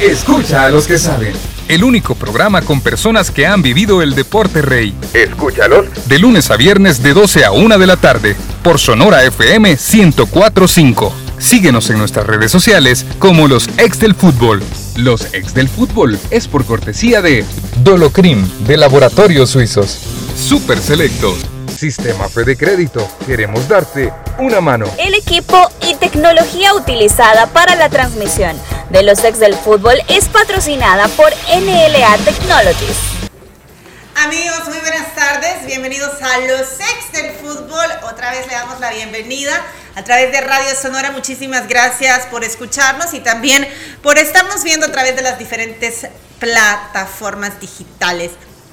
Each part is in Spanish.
Escucha a los que saben. El único programa con personas que han vivido el deporte rey. Escúchalos. De lunes a viernes de 12 a 1 de la tarde. Por Sonora FM 1045. Síguenos en nuestras redes sociales como los ex del fútbol. Los ex del fútbol es por cortesía de Dolocrim de Laboratorios Suizos. Super Selecto. Sistema Fede Crédito. Queremos darte una mano. El equipo y tecnología utilizada para la transmisión de los ex del fútbol es patrocinada por NLA Technologies. Amigos, muy buenas tardes. Bienvenidos a los ex del fútbol. Otra vez le damos la bienvenida a través de Radio Sonora. Muchísimas gracias por escucharnos y también por estarnos viendo a través de las diferentes plataformas digitales.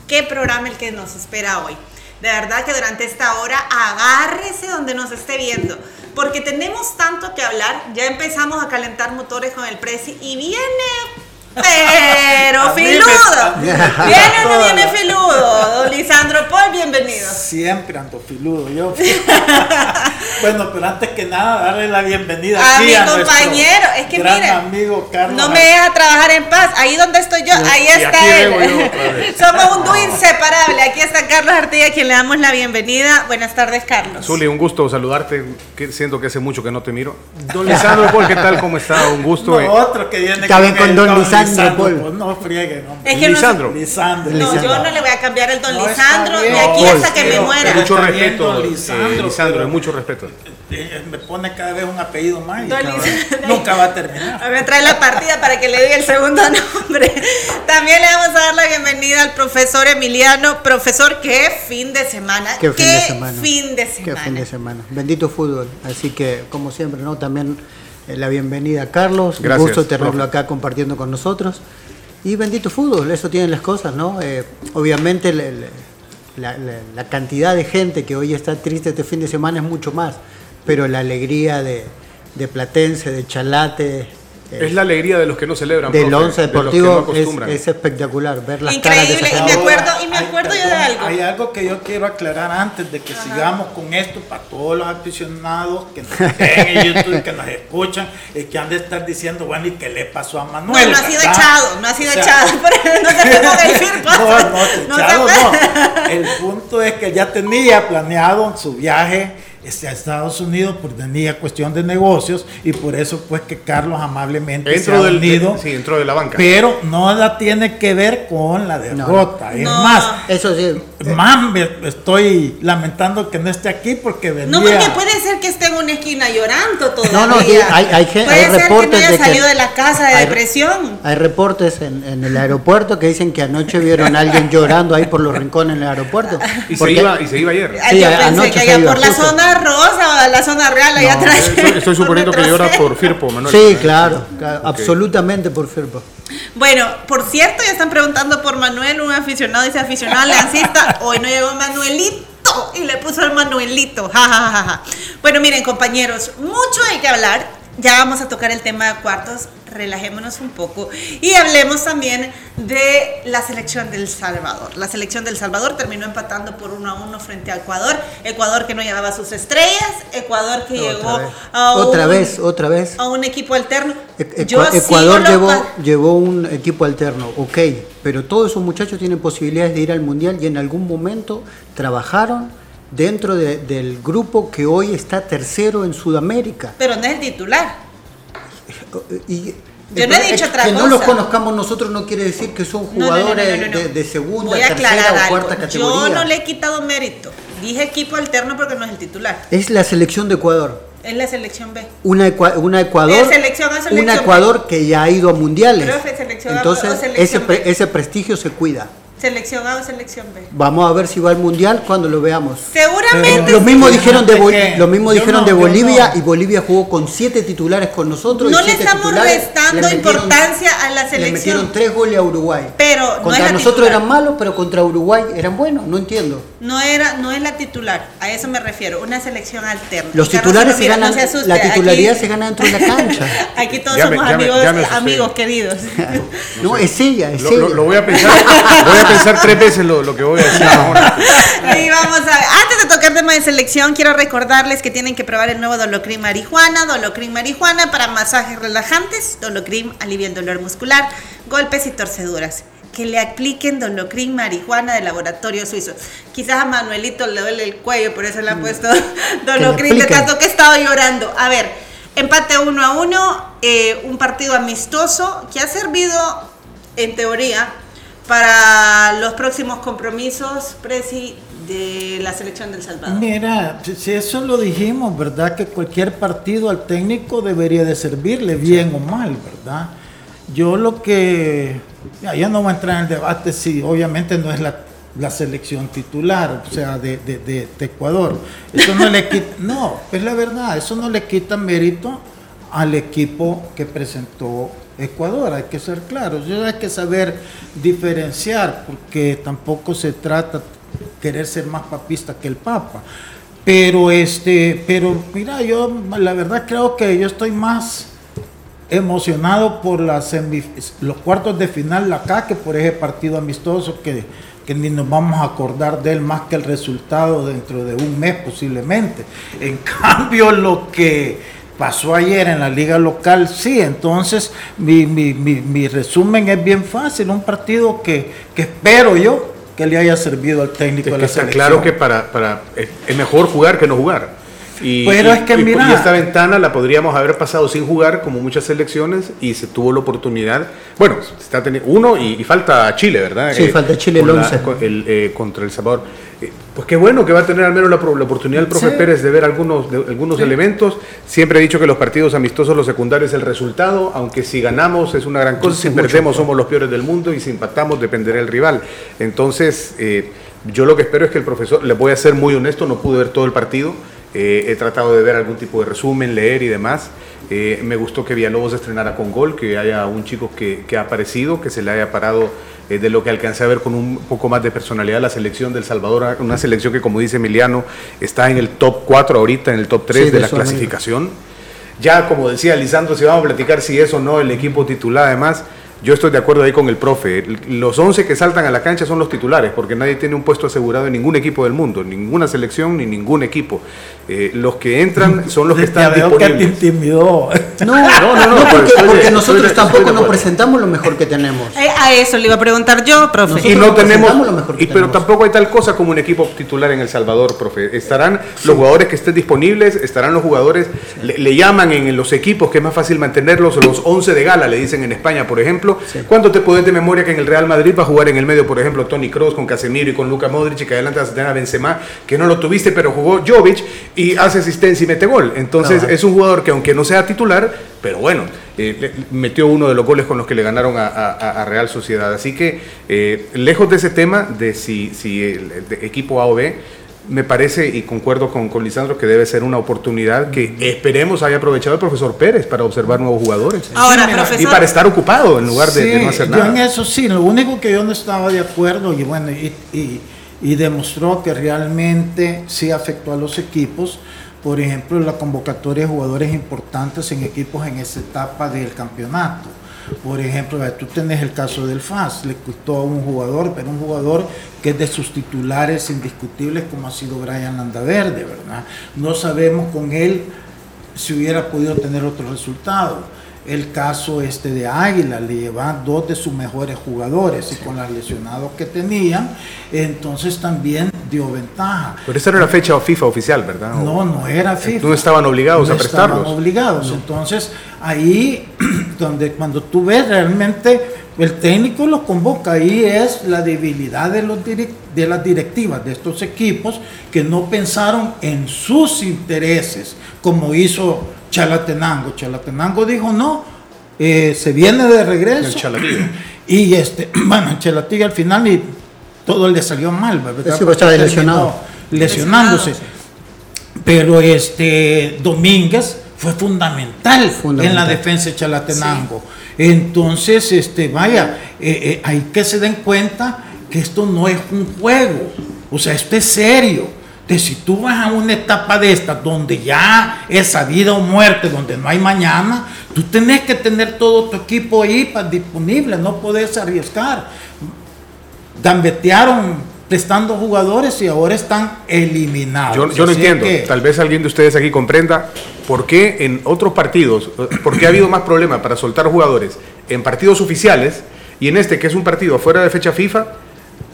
¿Qué programa el que nos espera hoy? De verdad que durante esta hora agárrese donde nos esté viendo, porque tenemos tanto que hablar. Ya empezamos a calentar motores con el Prezi y viene pero filudo. ¿Viene o no viene filudo? Don Lisandro Paul, bienvenido. Siempre ando filudo yo. bueno, pero antes que nada, darle la bienvenida a aquí mi compañero. Es que gran miren, amigo Carlos. no me deja trabajar en paz. Ahí donde estoy yo, ahí está él. Somos un dúo inseparable. Aquí está Carlos Artiga, a quien le damos la bienvenida. Buenas tardes, Carlos. Zuli, un gusto saludarte. Siento que hace mucho que no te miro. Don Lisandro Paul, ¿qué tal? ¿Cómo está? Un gusto. No, otro que viene Cabe con el Don Lisandro, Paul. pues no friegue, no. Es que no- Lisandro. Lisandro. No, Lisandro. yo no le voy a cambiar el don No, Lisandro de aquí No, hasta que me muera. Mucho respeto, don eh, Lisandro, Lisandro, pero- mucho respeto. Me pone cada vez un apellido más y Lisandro. nunca va a terminar. Me trae la partida para que le diga el segundo nombre. También le vamos a dar la bienvenida al profesor Emiliano. Profesor, qué fin de semana. Qué fin de semana. fin de Qué semana. fin de semana. Bendito fútbol. Así que, como siempre, ¿no? También la bienvenida a Carlos. Gracias, Un gusto tenerlo profe. acá compartiendo con nosotros. Y bendito fútbol, eso tienen las cosas, ¿no? Eh, obviamente la, la- la cantidad de gente que hoy está triste este fin de semana es mucho más, pero la alegría de, de Platense, de Chalate, eh, Es la alegría de los que no celebran. del profe, once de los que no deportivo es, acostumbran. es espectacular ver las caras de Increíble. esa Y me acuerdo, y me hay- acuerdo yo de algo. Hay algo que yo quiero aclarar antes de que sigamos con esto para todos los aficionados que nos ven en YouTube, que nos escuchan y que han de estar diciendo, bueno, ¿y qué le pasó a Manuel? no ha sido verdad? echado, no ha sido O sea, echado. No se con el firpo. No, no, echado no. El punto es que ya tenía planeado su viaje este, a Estados Unidos por tenía cuestión de negocios y por eso pues que Carlos amablemente se ha Dentro del unido, sí, dentro de la banca. pero no la tiene que ver con la derrota. Es No. más, Eso sí, más me estoy lamentando que no esté aquí porque venía. No, porque puede ser que esté en una esquina llorando todavía. No, no, sí, hay- hay Puede hay ser reportes que no haya de que- salido de la casa de hay- depresión. Hay reportes en, en el aeropuerto que dicen que anoche vieron a alguien llorando ahí por los rincones en el aeropuerto. y, se Porque- iba, y se iba ayer. Ay, Sí, yo a- pensé anoche que se iba, por la justo. zona rosa o la zona real, allá No, atrás. Estoy, suponiendo que llora por Firpo, Manuel. Sí, claro, claro, absolutamente por Firpo. Bueno, por cierto, ya están preguntando por Manuel, un aficionado, dice aficionado aliancista. Hoy no llegó Manuelito y le puso el Manuelito. Ja, ja, ja, ja. Bueno, miren, compañeros, mucho hay que hablar. Ya vamos a tocar el tema de cuartos. Relajémonos un poco y hablemos también de la selección del Salvador. La selección del Salvador terminó empatando por uno a uno frente a Ecuador. Ecuador que no llevaba sus estrellas. Ecuador que llegó Otra vez, a otra un, vez, otra vez. a un equipo alterno. E- Yo Ecuador llevó, llevó un equipo alterno, ok, pero todos esos muchachos tienen posibilidades de ir al Mundial y en algún momento trabajaron dentro de- del grupo que hoy está tercero en Sudamérica. pero no es el titular. Y, Yo no he dicho otra que no los conozcamos nosotros no quiere decir que son jugadores no, no, no. De, de segunda, Voy a tercera o algo. cuarta categoría. Yo no le he quitado mérito. Dije equipo alterno porque no es el titular. Es la selección de Ecuador. Es la selección B. Una, Ecua- una Ecuador, ¿Es selección o selección una B? Ecuador que ya ha ido a mundiales. Pero selección A Entonces selección ese, pre- ese prestigio se cuida. Selección A o selección B. Vamos a ver si va al mundial cuando lo veamos. Seguramente. Lo mismo sí. dijeron de, Bol- lo mismo dijeron no, de Bolivia no. y Bolivia jugó con siete titulares con nosotros. No y le estamos restando le metieron- importancia a la Le selección. metieron tres goles a Uruguay. Pero contra nosotros titular. eran malos, pero contra Uruguay eran buenos. No entiendo. No era, no es la titular, a eso me refiero, una selección alterna. Los titulares no, se ganan, no se asuste, la titularidad aquí- se gana dentro de la cancha. Aquí todos somos amigos, amigos queridos. No, es ella, es Lo, ella. lo- lo voy a pensar, voy a pensar tres veces lo, lo que voy a decir ahora. Y vamos a ver, antes de tocar tema de selección, quiero recordarles que tienen que probar el nuevo Dolocrim Marihuana, Dolocrim Marihuana para masajes relajantes, Dolocrim alivia el dolor muscular, golpes y torceduras. Que le apliquen Dolocrim Marihuana de laboratorio suizo. Quizás a Manuelito le duele el cuello, por eso le han puesto Dolocrim de tanto que he estado llorando. A ver, empate uno a uno, eh, un partido amistoso que ha servido, en teoría, para los próximos compromisos, Presi, de la selección del Salvador. Mira, si eso lo dijimos, ¿verdad? Que cualquier partido al técnico debería de servirle, bien o mal, ¿verdad? Yo lo que... Ya, no voy a entrar en el debate si obviamente no es la, la selección titular, o sea, de, de- de- de Ecuador. Eso no le quita... No, es la verdad, eso no le quita mérito al equipo que presentó Ecuador, hay que ser claros, Yo hay que saber diferenciar, porque tampoco se trata querer ser más papista que el Papa. Pero este, pero mira, yo la verdad creo que yo estoy más emocionado por las los cuartos de final acá que por ese partido amistoso que, que ni nos vamos a acordar de él más que el resultado dentro de un mes posiblemente. En cambio, lo que pasó ayer en la liga local, sí, entonces mi, mi- mi- mi resumen es bien fácil, un partido que, que espero yo que le haya servido al técnico Es de que la está selección. claro que para, para es mejor jugar que no jugar. Y, Pero y- es que y- mira- y esta ventana la podríamos haber pasado sin jugar, como muchas selecciones, y se tuvo la oportunidad. Bueno, está teniendo uno y, falta Chile, ¿verdad? Sí, falta Chile el la- 11. con el, eh, contra El Salvador. Eh, pues qué bueno que va a tener al menos la, la oportunidad el profe Sí. Pérez de ver algunos, de- algunos elementos. Siempre he dicho que los partidos amistosos, los secundarios el resultado, aunque si ganamos es una gran cosa, si perdemos somos los peores del mundo y si empatamos dependerá del rival. Entonces, eh, yo lo que espero es que el profesor, le voy a ser muy honesto, no pude ver todo el partido, eh, he tratado de ver algún tipo de resumen, leer y demás. Eh, me gustó que Villalobos estrenara con gol, que haya un chico que, que ha aparecido, que se le haya parado eh, de lo que alcancé a ver con un poco más de personalidad la selección del Salvador, una selección que como dice Emiliano está en el top 4 ahorita, en el top 3 Sí, de de la clasificación. Ya como decía Lisandro, si vamos a platicar si es o no el equipo titular, además, yo estoy de acuerdo ahí con el profe. Los 11 que saltan a la cancha son los titulares, porque nadie tiene un puesto asegurado en ningún equipo del mundo, ninguna selección ni ningún equipo. Eh, los que entran son los que Ya están veo que te disponibles. intimidó. No, no, no, porque, estoy estoy nosotros estoy tampoco de nos presentamos lo mejor que tenemos. Eh, a eso le iba a preguntar yo, profe. Nosotros Y no tenemos, lo mejor que y, pero tenemos. tampoco hay tal cosa como un equipo titular en El Salvador, profe. Estarán los jugadores que estén disponibles, estarán los jugadores, le, le llaman en los equipos que es más fácil mantenerlos, los 11 de gala, le dicen en España, por ejemplo. ¿Cuánto te podés de memoria que en el Real Madrid va a jugar en el medio, por ejemplo, Tony Cross con Casemiro y con Luka Modric, y que adelante vas a tener a Benzema, que no lo tuviste, pero jugó Jovic y hace asistencia y mete gol. Entonces es un jugador que aunque no sea titular, pero bueno, eh, metió uno de los goles con los que le ganaron a, a- a Real Sociedad. Así que, eh, lejos de ese tema de si, si el, de equipo A o B, me parece y concuerdo con, con Lisandro que debe ser una oportunidad que esperemos haya aprovechado el profesor Pérez para observar nuevos jugadores. Ahora, profesor. Y para estar ocupado en lugar de, de no hacer yo en nada. eso sí, lo único que yo no estaba de acuerdo y bueno, y, y- y demostró que realmente sí afectó a los equipos, por ejemplo, la convocatoria de jugadores importantes en equipos en esa etapa del campeonato. Por ejemplo, tú tenés el caso del FAS, le costó a un jugador, pero un jugador que es de sus titulares indiscutibles como ha sido Brian Landaverde, ¿verdad? No sabemos con él si hubiera podido tener otro resultado. El caso este de Águila, le llevan dos de sus mejores jugadores y con los lesionados que tenían, entonces también dio ventaja. Pero esta era la fecha FIFA oficial, ¿verdad? No, no era FIFA. No estaban obligados No a prestarlos. estaban obligados. Entonces, ahí donde cuando tú ves realmente el técnico lo convoca, ahí es la debilidad de, los de las directivas de estos equipos que no pensaron en sus intereses, como hizo Chalatenango. Chalatenango dijo no, eh, se viene de regreso. Y este, bueno, Chalatillo al final y todo le salió mal, ¿verdad? Sí, pues estaba Porque lesionado. Lesionándose. Lesionado, Pero este Domínguez fue fundamental, Fundamental. en la defensa de Chalatenango. Entonces, este, vaya, eh, eh, hay que se den cuenta que esto no es un juego. O sea, esto es serio. De si tú vas a una etapa de esta donde ya es a vida o muerte, donde no hay mañana, tú tenés que tener todo tu equipo ahí para disponible, no podés arriesgar. gambetearon prestando jugadores y ahora están eliminados. Yo, yo no entiendo, que- tal vez alguien de ustedes aquí comprenda por qué en otros partidos, por qué ha habido más problemas para soltar jugadores en partidos oficiales y en este que es un partido afuera de fecha FIFA,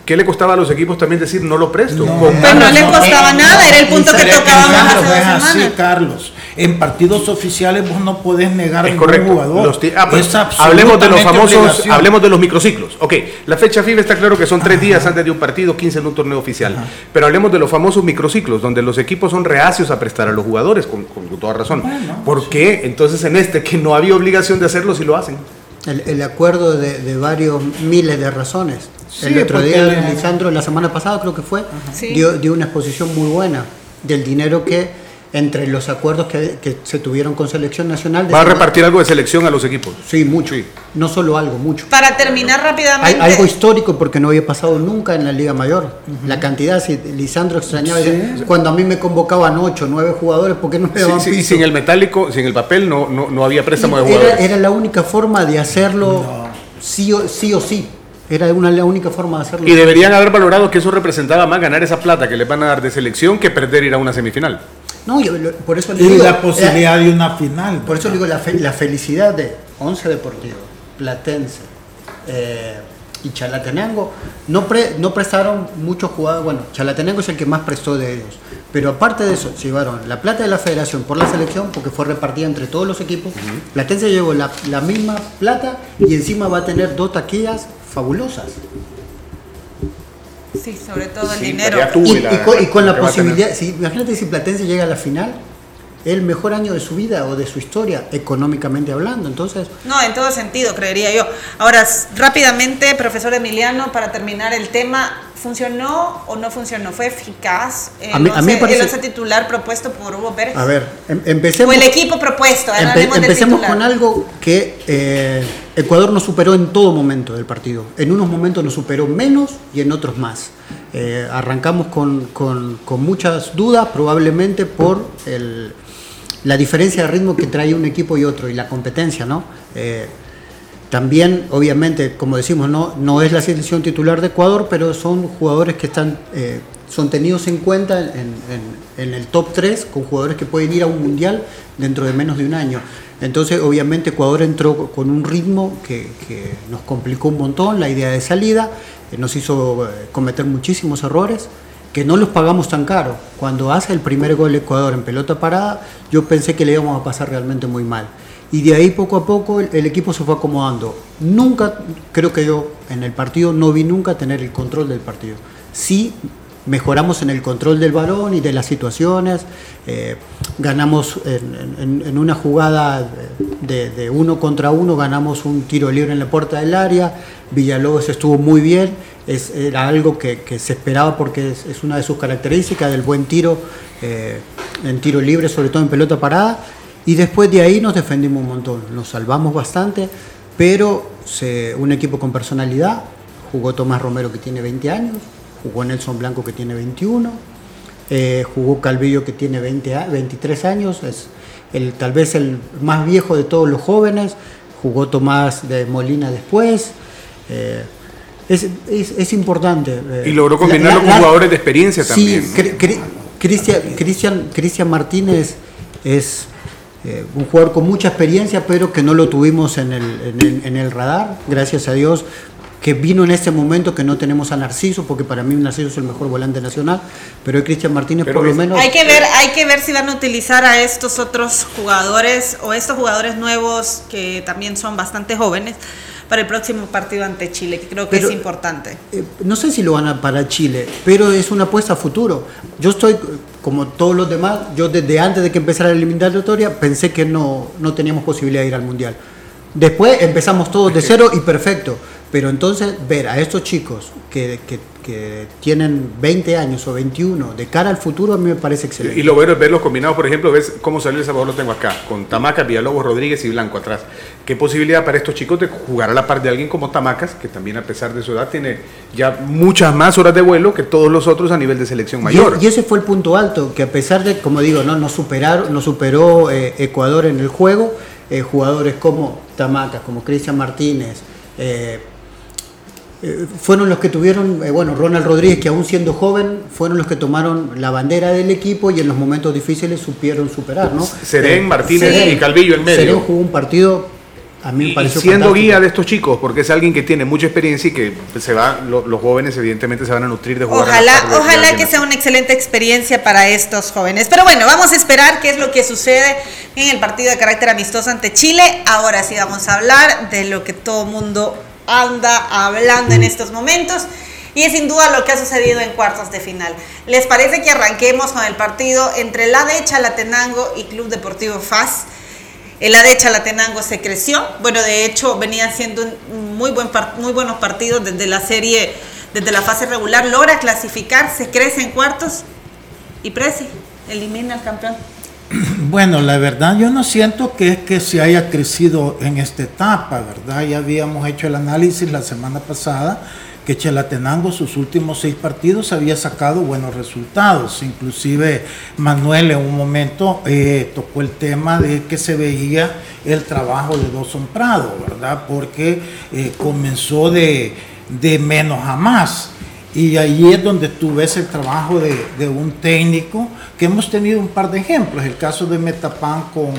¿qué le costaba a los equipos también decir no lo presto? No, Con- Pues no le costaba nada, era el punto que tocábamos hace dos es así, semanas. Carlos. En partidos oficiales vos no podés negar Es ningún correcto. jugador. Los ah, pues, Es hablemos de los famosos, obligación. hablemos de los microciclos. Ok, la fecha FIFA está claro que son tres días antes de un partido, 15 en un torneo oficial. Pero hablemos de los famosos microciclos, donde los equipos son reacios a prestar a los jugadores, con, con toda razón. Bueno, ¿Por qué? Entonces en este, que no había obligación de hacerlo, si lo hacen. El, el acuerdo de, de varios miles de razones. Sí, el otro porque día, Lisandro, la semana pasada creo que fue, Sí. dio, dio una exposición muy buena del dinero que, entre los acuerdos que, que se tuvieron con Selección Nacional... de Va a repartir algo de selección a los equipos. Sí, mucho. Sí. No solo algo, mucho. Para terminar Hay rápidamente. algo histórico porque no había pasado nunca en la Liga Mayor. La cantidad, si Lisandro extrañaba, Sí. cuando a mí me convocaban 8, 9 jugadores, ¿por qué no me Sí, daban sí, piso? sin el metálico, sin el papel, no, no, no había préstamo de era, jugadores. era la única forma de hacerlo sí, o, sí o sí. Era una, la única forma de hacerlo. Y deberían haber valorado que eso representaba más ganar esa plata que les van a dar de selección que perder ir a una semifinal. No, yo lo- por eso le Y digo, la posibilidad de una final. por eso le digo la, fe- la felicidad de Once Deportivo, Platense eh, y Chalatenango. No, pre- no prestaron muchos jugadores. Bueno, Chalatenango es el que más prestó de ellos. Pero aparte de eso, se llevaron la plata de la federación por la selección, porque fue repartida entre todos los equipos. Platense llevó la, la misma plata y encima va a tener dos taquillas fabulosas. Sí, sobre todo el Sí, dinero. Y, Uy, la- y con, y con la posibilidad, si, imagínate si Platense llega a la final, el mejor año de su vida o de su historia, económicamente hablando. Entonces, No, en todo sentido, creería yo. Ahora, rápidamente, profesor Emiliano, para terminar el tema, ¿funcionó o no funcionó? ¿Fue eficaz el, A mí- a mí me once- parece- el once titular propuesto por Hugo Pérez? a ver, em- o empecemos, el equipo propuesto, empe- empecemos con algo que eh, Ecuador nos superó en todo momento del partido. En unos momentos nos superó menos y en otros más. Eh, arrancamos con, con- con muchas dudas, probablemente por el- la diferencia de ritmo que trae un equipo y otro y la competencia, ¿no? Eh, También, obviamente, como decimos, no, no es la selección titular de Ecuador, pero son jugadores que están, eh, son tenidos en cuenta en, el top 3 con jugadores que pueden ir a un mundial dentro de menos de un año. Entonces, obviamente, Ecuador entró con un ritmo que, que nos complicó un montón la idea de salida, eh, nos hizo eh, cometer muchísimos errores que no los pagamos tan caro. Cuando hace el primer gol Ecuador en pelota parada, yo pensé que le íbamos a pasar realmente muy mal. Y de ahí poco a poco el, equipo se fue acomodando. Nunca, creo que yo en el partido no vi nunca tener el control del partido. Sí mejoramos en el control del balón y de las situaciones. eh, ganamos en, una jugada de, uno contra uno, ganamos un tiro libre en la puerta del área. Villalobos estuvo muy bien. Es, era algo que, se esperaba porque es, es una de sus características del buen tiro eh, en tiro libre, sobre todo en pelota parada. Y después de ahí nos defendimos un montón, nos salvamos bastante, pero se- un equipo con personalidad, jugó Tomás Romero que tiene 20 años, jugó Nelson Blanco que tiene 21, eh, jugó Calvillo que tiene 20 a- 23 años, es el, tal vez el más viejo de todos los jóvenes, jugó Tomás de Molina después. eh, es, es- es importante. eh, Y logró combinarlo la- con jugadores de experiencia Sí, también. ¿no? Cri- Cri- Cristian, Cristian, Cristian Martínez es eh, un jugador con mucha experiencia, pero que no lo tuvimos en el, en el- en el radar, gracias a Dios, que vino en este momento que no tenemos a Narciso, porque para mí Narciso es el mejor volante nacional, pero hoy Cristian Martínez Pero por lo es- menos... Hay que ver, hay que ver si van a utilizar a estos otros jugadores o estos jugadores nuevos que también son bastante jóvenes para el próximo partido ante Chile, que creo que Pero- es importante. Eh, no sé si lo van a para Chile, pero es una apuesta a futuro. Yo estoy, como todos los demás, yo desde antes de que empezara la eliminatoria pensé que no, no teníamos posibilidad de ir al Mundial. Después empezamos todos de cero y perfecto. Pero entonces ver a estos chicos que, que- que tienen 20 años o 21 de cara al futuro a mí me parece excelente. Y lo bueno es verlos combinados, por ejemplo, ves cómo salió el Salvador, lo tengo acá, con Tamacas, Villalobos, Rodríguez y Blanco atrás. ¿Qué posibilidad para estos chicos de jugar a la par de alguien como Tamacas, que también a pesar de su edad tiene ya muchas más horas de vuelo que todos los otros a nivel de selección mayor? Y, ese fue el punto alto, que a pesar de, como digo, no nos superaron, nos superó eh, Ecuador en el juego, eh, jugadores como Tamacas, como Cristian Martínez, eh, eh, fueron los que tuvieron, eh, bueno, Ronald Rodríguez, que aún siendo joven, fueron los que tomaron la bandera del equipo y en los momentos difíciles supieron superar, ¿no? Serén, Martínez Sí. y Calvillo en medio. Serén jugó un partido, a mí me Y- y pareció siendo fantástico. guía de estos chicos, porque es alguien que tiene mucha experiencia y que se va, lo- los jóvenes evidentemente se van a nutrir de jugar. a la Ojalá, ojalá que sea una excelente experiencia para estos jóvenes. Pero bueno, vamos a esperar qué es lo que sucede en el partido de carácter amistoso ante Chile. Ahora sí vamos a hablar de lo que todo mundo anda hablando en estos momentos. Y es sin duda lo que ha sucedido en cuartos de final. ¿Les parece que arranquemos con el partido entre la de Chalatenango y Club Deportivo FAS? El AD Chalatenango se creció. Bueno, de hecho, venían siendo muy, buen muy buenos partidos desde la serie, desde la fase regular. Logra clasificar, se crece en cuartos y Presi elimina al campeón. Bueno, la verdad yo no siento que es que se haya crecido en esta etapa, ¿verdad? Ya habíamos hecho el análisis la semana pasada que Chalatenango sus últimos seis partidos había sacado buenos resultados. Inclusive Manuel en un momento eh, tocó el tema de que se veía el trabajo de Dawson Prado, ¿verdad? Porque eh, comenzó de, de menos a más. Y ahí es donde tú ves el trabajo de, de un técnico, que hemos tenido un par de ejemplos. El caso de Metapan con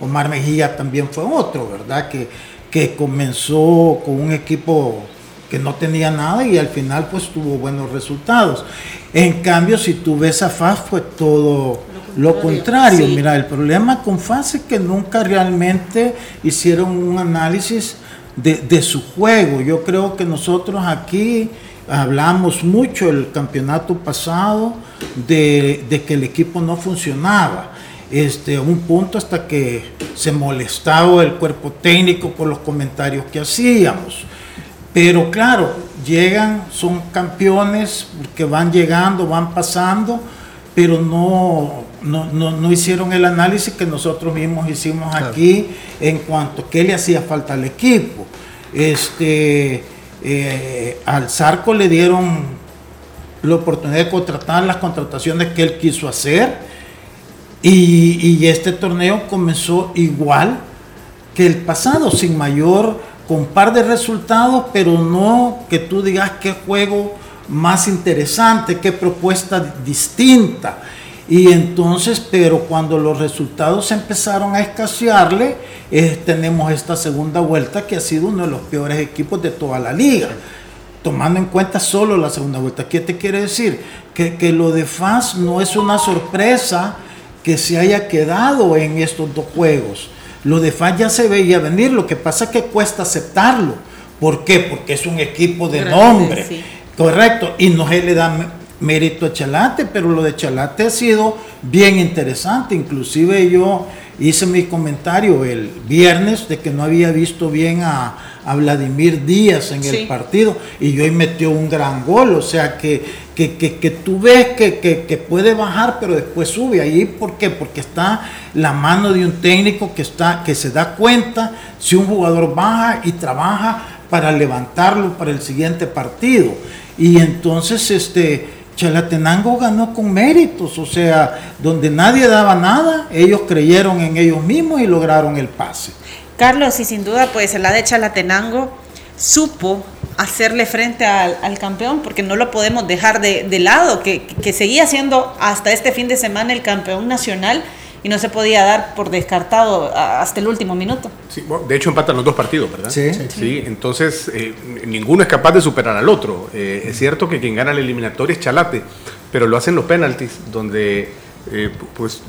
Omar Mejía también fue otro, ¿verdad? Que, que comenzó con un equipo que no tenía nada y al final pues tuvo buenos resultados. En cambio, si tú ves a FAS fue todo lo contrario. Sí. Mira, el problema con FAS es que nunca realmente hicieron un análisis de, de su juego. Yo creo que nosotros aquí hablamos mucho el campeonato pasado de, de que el equipo no funcionaba. Este, a un punto hasta que se molestaba el cuerpo técnico por los comentarios que hacíamos. Pero claro, llegan, son campeones que van llegando, van pasando, pero no, no, no, no hicieron el análisis que nosotros mismos hicimos aquí en cuanto a qué le hacía falta al equipo. Este, eh, al Zarco le dieron la oportunidad de contratar las contrataciones que él quiso hacer y, este torneo comenzó igual que el pasado, sin mayor, con par de resultados, pero no que tú digas qué juego más interesante, qué propuesta distinta. Y entonces, pero cuando los resultados empezaron a escasearle, eh, tenemos esta segunda vuelta que ha sido uno de los peores equipos de toda la liga tomando en cuenta solo la segunda vuelta. ¿Qué te quiere decir? Que, que lo de FAS no es una sorpresa que se haya quedado en estos dos juegos. Lo de FAS ya se veía venir, lo que pasa es que cuesta aceptarlo. ¿Por qué? Porque es un equipo de Grande, nombre. sí. Correcto, y no se le da mérito a Chalate, pero lo de Chalate ha sido bien interesante. Inclusive yo hice mi comentario el viernes de que no había visto bien a, a Vladimir Díaz en Sí. el partido y hoy metió un gran gol. O sea que, que, que- que tú ves que, que- que puede bajar, pero después sube. Ahí, ¿por qué? Porque está la mano de un técnico que, está, que se da cuenta si un jugador baja y trabaja para levantarlo para el siguiente partido. Y entonces este Chalatenango ganó con méritos, o sea, donde nadie daba nada, ellos creyeron en ellos mismos y lograron el pase. Carlos, y sin duda, pues el AD Chalatenango supo hacerle frente al, al campeón, porque no lo podemos dejar de, de lado, que, que seguía siendo hasta este fin de semana el campeón nacional y no se podía dar por descartado hasta el último minuto. Sí, bueno, de hecho empatan los dos partidos, ¿verdad? Sí. Sí, entonces eh, ninguno es capaz de superar al otro. Eh, es cierto que quien gana la eliminatoria es Chalate, pero lo hacen los penaltis, donde eh, pues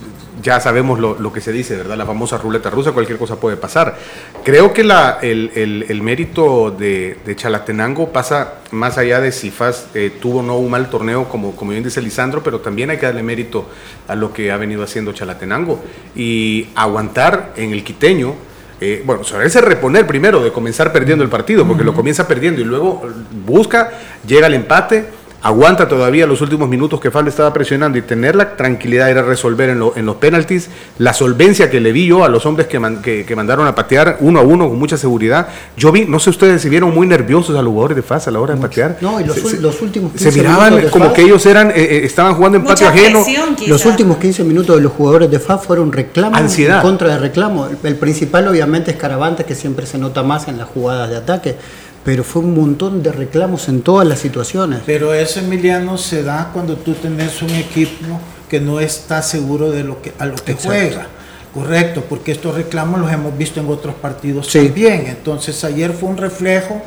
ya sabemos lo, lo que se dice, ¿verdad? La famosa ruleta rusa, cualquier cosa puede pasar. Creo que la, el, el- el mérito de, de Chalatenango pasa más allá de si FAS eh, tuvo o no un mal torneo, como, como bien dice Lisandro, pero también hay que darle mérito a lo que ha venido haciendo Chalatenango y aguantar en el quiteño. eh, bueno, saberse reponer primero de comenzar perdiendo el partido, porque lo comienza perdiendo y luego busca, llega al empate, aguanta todavía los últimos minutos que Fal estaba presionando y tener la tranquilidad era resolver en, lo- en los penaltis, la solvencia que le vi yo a los hombres que, man- que- que mandaron a patear uno a uno con mucha seguridad. Yo vi, no sé ustedes si vieron muy nerviosos a los jugadores de FAS a la hora de patear. No, y los, Se- se- los últimos se 15 miraban minutos de como FAS, que ellos eran, eh, eh, estaban jugando en Mucha patio ajeno. Los últimos 15 minutos de los jugadores de FAS fueron reclamos Ansiedad. en contra de reclamo. El, el principal obviamente es Caravante, que siempre se nota más en las jugadas de ataque. Pero fue un montón de reclamos en todas las situaciones. Pero eso, Emiliano, se da cuando tú tenés un equipo que no está seguro de lo que, a lo que Exacto. juega. Correcto, porque estos reclamos los hemos visto en otros partidos Sí. también. Entonces ayer fue un reflejo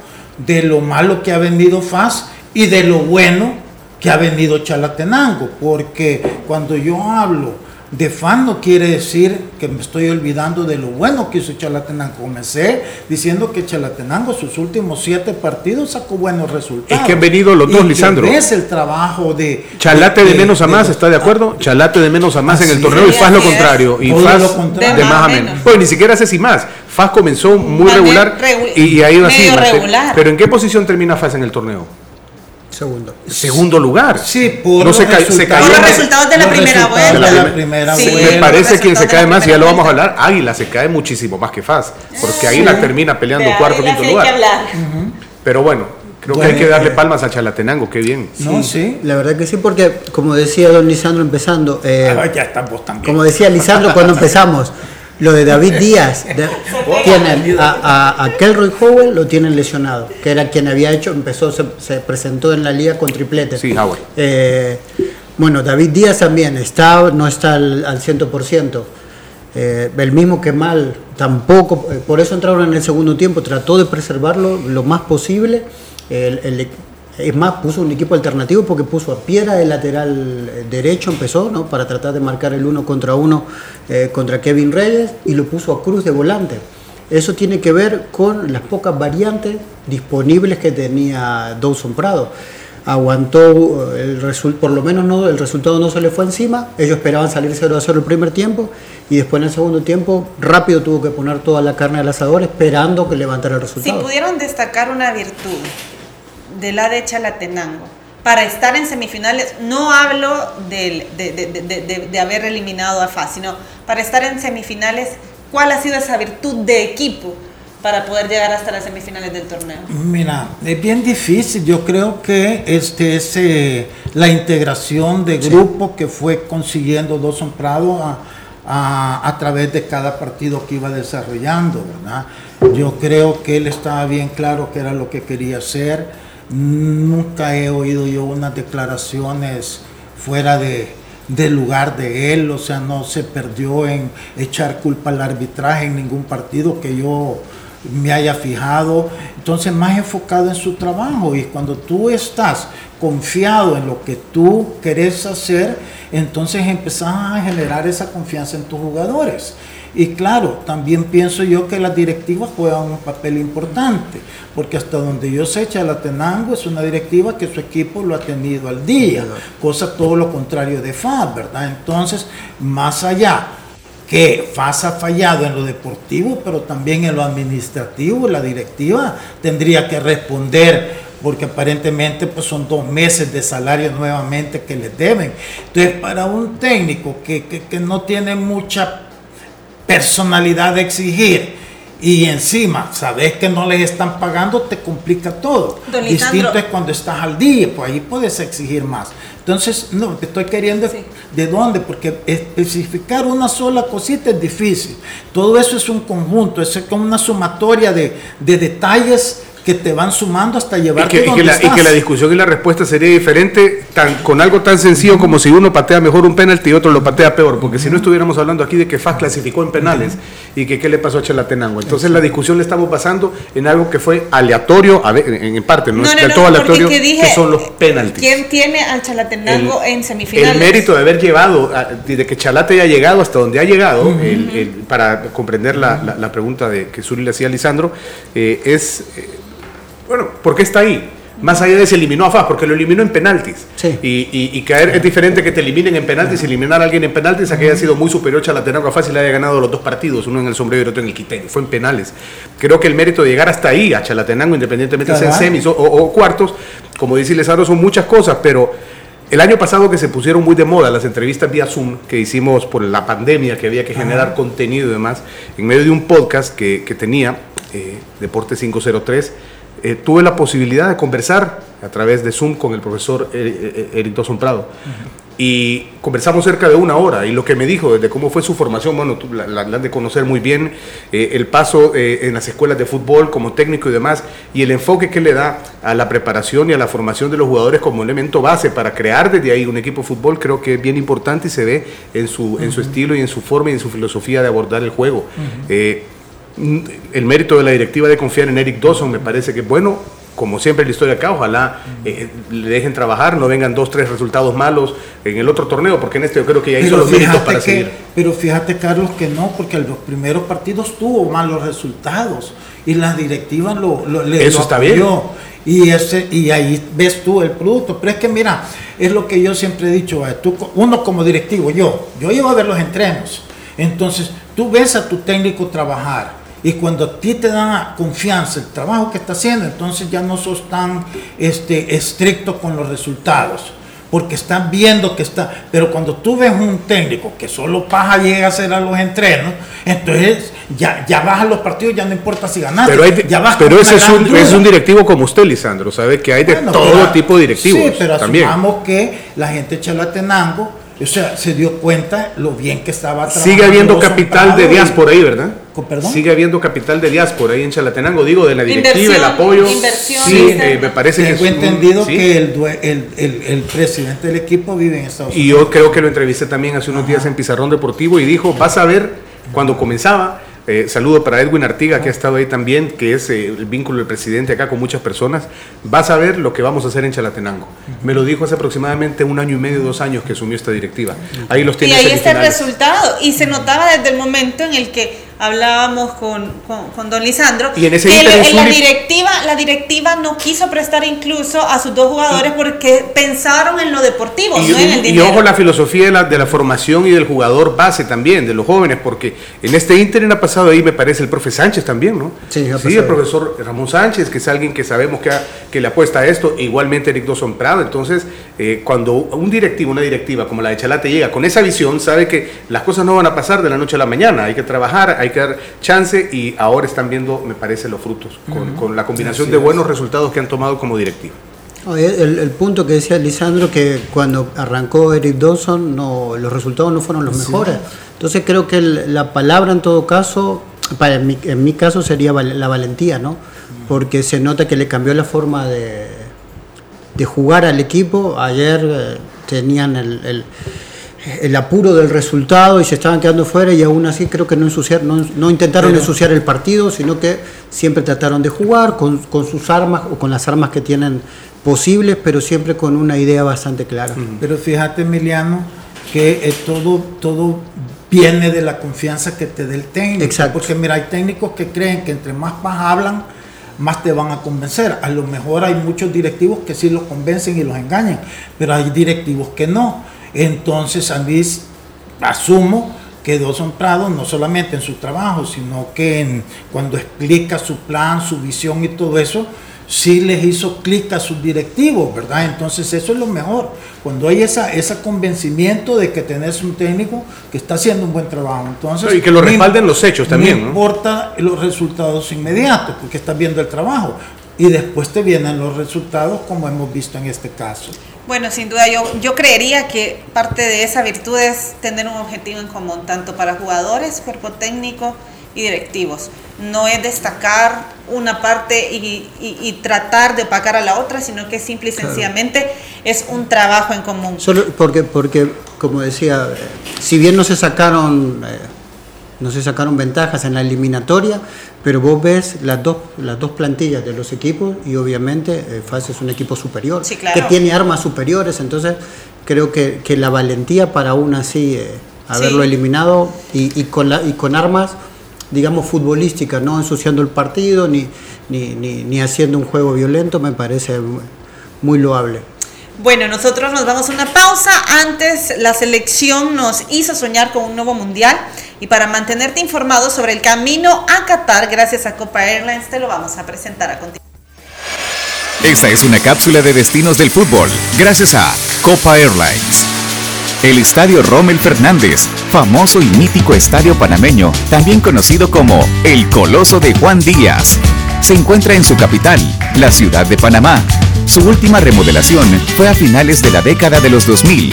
de lo malo que ha vendido FAS y de lo bueno que ha vendido Chalatenango. Porque cuando yo hablo de fan no quiere decir que me estoy olvidando de lo bueno que hizo Chalatenango. Comencé diciendo que Chalatenango sus últimos siete partidos sacó buenos resultados. Es que han venido los Y dos, que Lisandro. ves el trabajo de... Chalate de menos a más, los- ¿está de acuerdo? Chalate de menos a más en el torneo y es. Faz lo es. contrario. Y Faz lo contrario. de más a menos. Pues ni siquiera sé si más. Faz comenzó muy regular regu- y, y ha ido así. regular. Pero ¿en qué posición termina Faz en el torneo? Segundo. Segundo lugar. Sí, por No se los se resultados. cayó Por los resultados de la Los primera vuelta. de la prim- primera Sí, Sí, vuelta. me parece quien se cae más, y ya lo vamos a hablar, Águila se cae muchísimo más que Faz, porque Águila termina peleando De cuarto, quinto sí hay lugar. que hablar. Pero bueno, creo que hay que darle eh, palmas a Chalatenango, qué bien. No, sí. La verdad que sí, porque como decía don Lisandro empezando, eh, Ah, ya estamos también. como decía Lisandro cuando empezamos, lo de David Díaz, de- tienen a, a, a Kelroy Howell lo tienen lesionado, que era quien había hecho, empezó, se, se presentó en la liga con triplete. Sí, Howard. Eh, bueno, David Díaz también está, no está al, al 100%. Eh, el mismo que Mal tampoco, eh, por eso entraron en el segundo tiempo, trató de preservarlo lo más posible. El- el- es más, puso un equipo alternativo porque puso a Piedra de lateral eh, derecho, empezó, ¿no? Para tratar de marcar el uno contra uno eh, contra Kevin Reyes y lo puso a Cruz de volante. Eso tiene que ver con las pocas variantes disponibles que tenía Dawson Prado. Aguantó eh, el resultado, por lo menos no, el resultado no se le fue encima. Ellos esperaban salir 0 a 0 el primer tiempo y después en el segundo tiempo rápido tuvo que poner toda la carne al asador esperando que levantara el Si resultado. pudieron destacar una virtud de la de Chalatenango para estar en semifinales, no hablo del- de, de- de- de- de haber eliminado a FAS, sino para estar en semifinales, ¿cuál ha sido esa virtud de equipo para poder llegar hasta las semifinales del torneo? Mira, es bien difícil. Yo creo que este es eh, la integración de grupo que fue consiguiendo Dawson Prado a, a- a través de cada partido que iba desarrollando, ¿verdad? Yo creo que él estaba bien claro que era lo que quería hacer. Nunca he oído yo unas declaraciones fuera de, del lugar de él, o sea, no se perdió en echar culpa al arbitraje en ningún partido que yo me haya fijado, entonces más enfocado en su trabajo y cuando tú estás confiado en lo que tú querés hacer, entonces empezás a generar esa confianza en tus jugadores. Y claro, también pienso yo que las directivas juegan un papel importante, porque hasta donde yo sé, Chalatenango es una directiva que su equipo lo ha tenido al día, cosa todo lo contrario de FAB, ¿verdad? Entonces, más allá que FAS ha fallado en lo deportivo, pero también en lo administrativo, la directiva tendría que responder, porque aparentemente pues, son dos meses de salario nuevamente que les deben. Entonces, para un técnico que, que- que no tiene mucha personalidad de exigir y encima sabes que no les están pagando, te complica todo. Distinto es cuando estás al día, pues ahí puedes exigir más. Entonces, no, te estoy queriendo Sí. de dónde, porque especificar una sola cosita es difícil. Todo eso es un conjunto, es como una sumatoria de, de detalles que te van sumando hasta Y llevarte que, y que la, y estás. que la discusión y la respuesta sería diferente tan, con algo tan sencillo como si uno patea mejor un penalti y otro lo patea peor, porque si no estuviéramos hablando aquí de que FAS clasificó en penales y que qué le pasó a Chalatenango. Entonces la discusión le estamos basando en algo que fue aleatorio, a ver, en, en parte, no, es del todo aleatorio, que dije, que son los penaltis. ¿Quién tiene al Chalatenango en semifinales? El mérito de haber llevado, a- de que Chalate haya llegado hasta donde ha llegado, el- el- para comprender la, la- la pregunta de que Zuli le hacía a Lisandro, eh, es, eh, bueno, ¿por qué está ahí? Más allá de si eliminó a FAS, porque lo eliminó en penaltis. Sí. Y, y- y caer es diferente que te eliminen en penaltis, eliminar a alguien en penaltis, a que haya sido muy superior Chalatenango a FAS y le haya ganado los dos partidos, uno en el sombrero y otro en el quiteño. Fue en penales. Creo que el mérito de llegar hasta ahí, a Chalatenango, independientemente de sea en semis o, o- o cuartos, como dice Lisandro, son muchas cosas, pero el año pasado que se pusieron muy de moda las entrevistas vía Zoom que hicimos por la pandemia, que había que generar contenido y demás, en medio de un podcast que, que tenía, eh, Deporte 503, eh, tuve la posibilidad de conversar a través de Zoom con el profesor eh, eh, Eric Dawson Prado. y conversamos cerca de una hora y lo que me dijo desde cómo fue su formación, bueno, tú la, la, han de conocer muy bien, eh, el paso eh, en las escuelas de fútbol como técnico y demás, y el enfoque que le da a la preparación y a la formación de los jugadores como elemento base para crear desde ahí un equipo de fútbol, creo que es bien importante y se ve en su, en su estilo y en su forma y en su filosofía de abordar el juego. Eh, el mérito de la directiva de confiar en Eric Dawson me parece que es bueno, como siempre en la historia acá, ojalá eh, le dejen trabajar, no vengan dos, tres resultados malos en el otro torneo, porque en este yo creo que ya hizo los méritos para seguir. Pero fíjate, Carlos, que no, porque en los primeros partidos tuvo malos resultados y la directiva lo, lo le Eso lo está bien. Y, ese, y ahí ves tú el producto. Pero es que mira, es lo que yo siempre he dicho, eh, tú, uno como directivo, yo, yo iba a ver los entrenos. Entonces, tú ves a tu técnico trabajar y cuando a ti te dan confianza el trabajo que está haciendo, entonces ya no sos tan este, estricto con los resultados. Porque están viendo que está. Pero cuando tú ves un técnico que solo paja llega a hacer a los entrenos, entonces ya, ya vas a los partidos, ya no importa si ganaste. Pero, hay, ya vas pero ese es un, es directivo como usted, Lisandro, sabe que hay de Bueno, todo pero- tipo de directivos. Sí, pero también. asumamos que la gente de Chalatenango, o sea, se dio cuenta lo bien que estaba trabajando. Sigue habiendo capital de y- diáspora ahí, ¿verdad? ¿Con perdón? Sigue habiendo capital de diáspora ahí en Chalatenango, digo, de la directiva, Inversión, el apoyo. inversión, sí, eh, me parece que es un- entendido sí. que el, due- el, el- el presidente del equipo vive en Estados Y Unidos. yo creo que lo entrevisté también hace unos días en Pizarrón Deportivo y dijo, vas a ver cuando comenzaba, eh, saludo para Edwin Artiga que ha estado ahí también, que es eh, el vínculo del presidente acá con muchas personas, vas a ver lo que vamos a hacer en Chalatenango. Me lo dijo hace aproximadamente un año y medio, dos años que asumió esta directiva. Ahí los Y tiene ahí está el resultado. Y se notaba desde el momento en el que hablábamos con, con, con don Lisandro, Y en ese que ínterin, el- la, directiva, la directiva no quiso prestar incluso a sus dos jugadores porque pensaron en lo deportivo, Y, no en el y- y dinero. ojo la filosofía de la, de la formación y del jugador base también, de los jóvenes, porque en este ínterin ha pasado ahí, me parece, el profe Sánchez también, ¿no? Sí, el profesor Ramón Sánchez, que es alguien que sabemos que, ha- que le apuesta a esto, e igualmente Eric Dawson Prado. Entonces, eh, cuando un directivo, una directiva como la de Chalate llega con esa visión, sabe que las cosas no van a pasar de la noche a la mañana, hay que trabajar, hay que dar chance y ahora están viendo, me parece, los frutos, con, con la combinación de buenos resultados que han tomado como directiva. Oye, El, el punto que decía Lisandro, que cuando arrancó Eric Dawson, no, los resultados no fueron los mejores. Entonces creo que el- la palabra en todo caso, para en mi, en mi caso sería val- la valentía, ¿no? Porque se nota que le cambió la forma de, de jugar al equipo. Ayer eh, tenían el, el- el apuro del resultado y se estaban quedando fuera y aún así creo que no, ensuciar, no, no intentaron Pero- ensuciar el partido, sino que siempre trataron de jugar con, con sus armas o con las armas que tienen posibles, pero siempre con una idea bastante clara. Pero fíjate, Emiliano, que eh, todo, todo viene de la confianza que te dé el técnico. Exacto. Porque mira, hay técnicos que creen que entre más más hablan, más te van a convencer. A lo mejor hay muchos directivos que sí los convencen y los engañan, pero hay directivos que no. Entonces, a mí s- asumo que Dawson Prado, no solamente en su trabajo, sino que en- cuando explica su plan, su visión y todo eso, sí les hizo clic a sus directivos, ¿verdad? Entonces eso es lo mejor. Cuando hay esa, ese convencimiento de que tenés un técnico que está haciendo un buen trabajo. Entonces, Y que lo respalden los hechos también, No ¿no? importa los resultados inmediatos, porque estás viendo el trabajo. Y después te vienen los resultados, como hemos visto en este caso. Bueno, sin duda yo, yo creería que parte de esa virtud es tener un objetivo en común, tanto para jugadores, cuerpo técnico y directivos. No es destacar una parte y, y- y tratar de opacar a la otra, sino que simple y sencillamente es un trabajo en común. Solo porque, porque como decía, si bien no se sacaron, eh, no se sacaron ventajas en la eliminatoria, pero vos ves las dos, las dos plantillas de los equipos y obviamente eh, FAS es un equipo superior, Sí, claro. que tiene armas superiores, entonces creo que, que la valentía para aún así eh, haberlo Sí. eliminado y, y con la, y con armas digamos futbolísticas, no ensuciando el partido ni, ni, ni, ni haciendo un juego violento, me parece muy loable. Bueno, nosotros nos vamos a una pausa. Antes la selección nos hizo soñar con un nuevo mundial y para mantenerte informado sobre el camino a Qatar, gracias a Copa Airlines, te lo vamos a presentar a continuación. Esta es una cápsula de destinos del fútbol, gracias a Copa Airlines. El Estadio Rommel Fernández, famoso y mítico estadio panameño, también conocido como el Coloso de Juan Díaz, se encuentra en su capital, la ciudad de Panamá. Su última remodelación fue a finales de la década de los 2000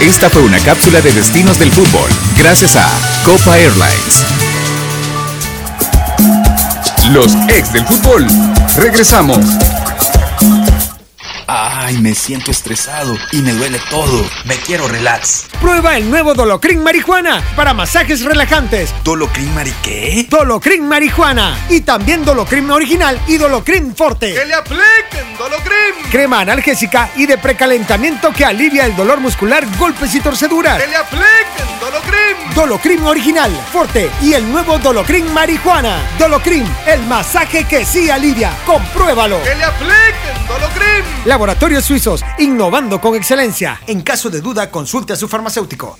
Esta fue una cápsula de destinos del fútbol, gracias a Copa Airlines. Los ex del fútbol. Regresamos. Ay, me siento estresado y me duele todo. Me quiero relax. Prueba el nuevo Dolocrin Marihuana para masajes relajantes. ¿Dolocrin Mari qué? Dolocrin Marihuana. Y también Dolocrin Original y Dolocrin Forte. ¡Que le apliquen Dolocrin! Crema analgésica y de precalentamiento que alivia el dolor muscular, golpes y torceduras. ¡Que le apliquen Dolocrin! Dolocrin Original, Forte y el nuevo Dolocrin Marihuana. Dolocrin, el masaje que sí alivia. Compruébalo. ¡Que le apliquen Dolocrin! Laboratorios Suizos, innovando con excelencia. En caso de duda, consulte a su farmacéutico.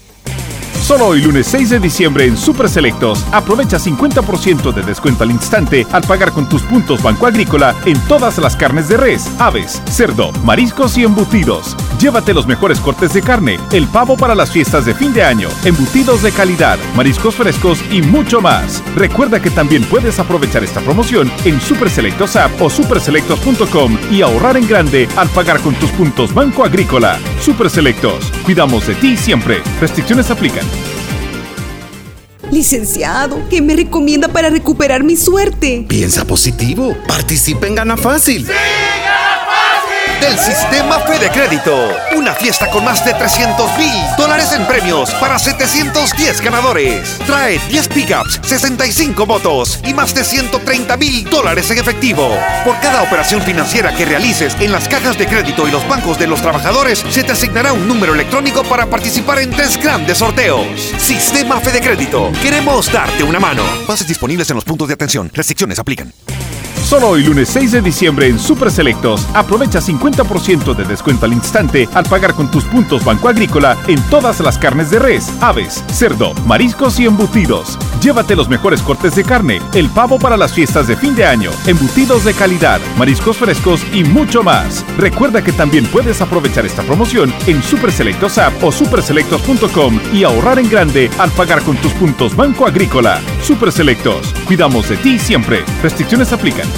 Solo hoy lunes 6 de diciembre en Super Selectos aprovecha 50% de descuento al instante al pagar con tus puntos Banco Agrícola en todas las carnes de res, aves, cerdo, mariscos y embutidos. Llévate los mejores cortes de carne, el pavo para las fiestas de fin de año, embutidos de calidad, mariscos frescos y mucho más. Recuerda que también puedes aprovechar esta promoción en Super Selectos App o superselectos.com y ahorrar en grande al pagar con tus puntos Banco Agrícola. Super Selectos, cuidamos de ti siempre. Restricciones aplican. Licenciado, ¿qué me recomienda para recuperar mi suerte? Piensa positivo. Participa en Gana Fácil. ¡Sí, Gana Fácil! Del sistema Fede Crédito. Una fiesta con más de 300 mil dólares en premios para 710 ganadores. Trae 10 pickups, 65 motos y más de 130 mil dólares en efectivo. Por cada operación financiera que realices en las cajas de crédito y los bancos de los trabajadores, se te asignará un número electrónico para participar en tres grandes sorteos. Sistema Fede Crédito. Queremos darte una mano. Bases disponibles en los puntos de atención. Restricciones aplican. Solo hoy lunes 6 de diciembre en Super Selectos aprovecha 50% de descuento al instante al pagar con tus puntos Banco Agrícola en todas las carnes de res, aves, cerdo, mariscos y embutidos. Llévate los mejores cortes de carne, el pavo para las fiestas de fin de año, embutidos de calidad, mariscos frescos y mucho más. Recuerda que también puedes aprovechar esta promoción en Super Selectos App o superselectos.com y ahorrar en grande al pagar con tus puntos Banco Agrícola. Super Selectos, cuidamos de ti siempre. Restricciones aplican.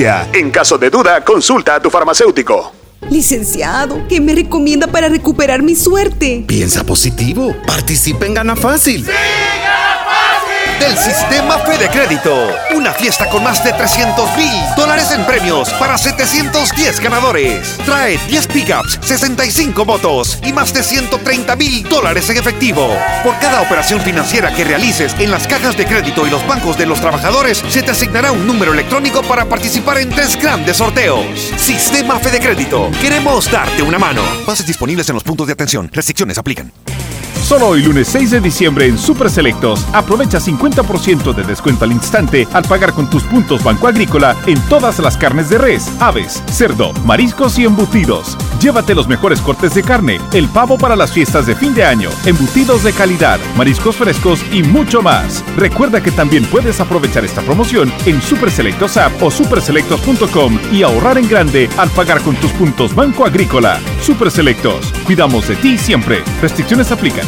En caso de duda, consulta a tu farmacéutico. Licenciado, ¿qué me recomienda para recuperar mi suerte? Piensa positivo. Participa en Gana Fácil. ¡Sí, Gana Fácil! Del sistema Fede Crédito. Una fiesta con más de 300 mil dólares en premios para 710 ganadores. Trae 10 pickups, 65 motos y más de 130 mil dólares en efectivo. Por cada operación financiera que realices en las cajas de crédito y los bancos de los trabajadores, se te asignará un número electrónico para participar en tres grandes sorteos. Sistema Fede Crédito. Queremos darte una mano. Bases disponibles en los puntos de atención. Restricciones aplican. Solo hoy lunes 6 de diciembre en Super Selectos aprovecha 50% de descuento al instante al pagar con tus puntos Banco Agrícola en todas las carnes de res, aves, cerdo, mariscos y embutidos. Llévate los mejores cortes de carne, el pavo para las fiestas de fin de año, embutidos de calidad, mariscos frescos y mucho más. Recuerda que también puedes aprovechar esta promoción en Super Selectos App o superselectos.com y ahorrar en grande al pagar con tus puntos Banco Agrícola. Super Selectos, cuidamos de ti siempre. Restricciones aplican.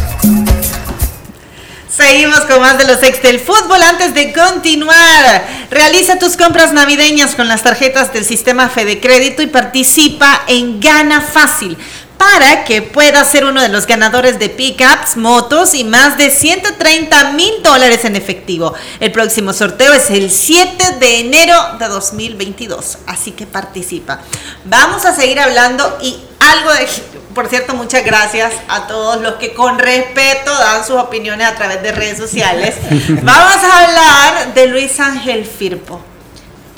Seguimos con más de los ex del fútbol. Antes de continuar, realiza tus compras navideñas con las tarjetas del sistema Fede Crédito y participa en Gana Fácil para que puedas ser uno de los ganadores de pickups, motos y más de 130 mil dólares en efectivo. El próximo sorteo es el 7 de enero de 2022, así que participa. Vamos a seguir hablando y algo de por cierto, muchas gracias a todos los que con respeto dan sus opiniones a través de redes sociales. Vamos a hablar de Luis Ángel Firpo.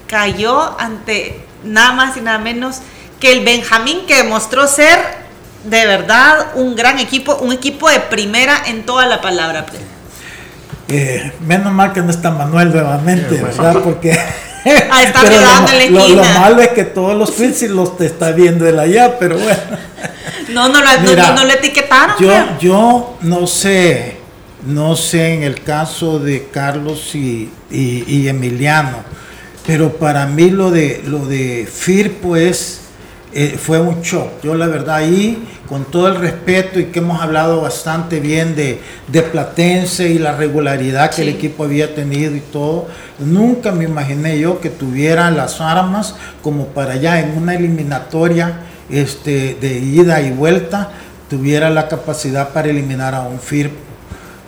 Cayó ante nada más y nada menos que el Benjamín que demostró ser de verdad un gran equipo, un equipo de primera en toda la palabra. Eh, menos mal que no está Manuel nuevamente, ¿verdad? Porque Ah, está pero lo, lo, malo es que todos los tweets los te está viendo él allá, pero bueno. No, no, no, no, le etiquetaron. Yo, yo no sé, no sé en el caso de Carlos y, y, Emiliano, pero para mí lo de lo de Firpo es eh, fue un shock. Yo la verdad ahí, con todo el respeto y que hemos hablado bastante bien de, de Platense y la regularidad que el equipo había tenido y todo, nunca me imaginé yo que tuviera las armas como para allá en una eliminatoria este, de ida y vuelta, tuviera la capacidad para eliminar a un Firpo.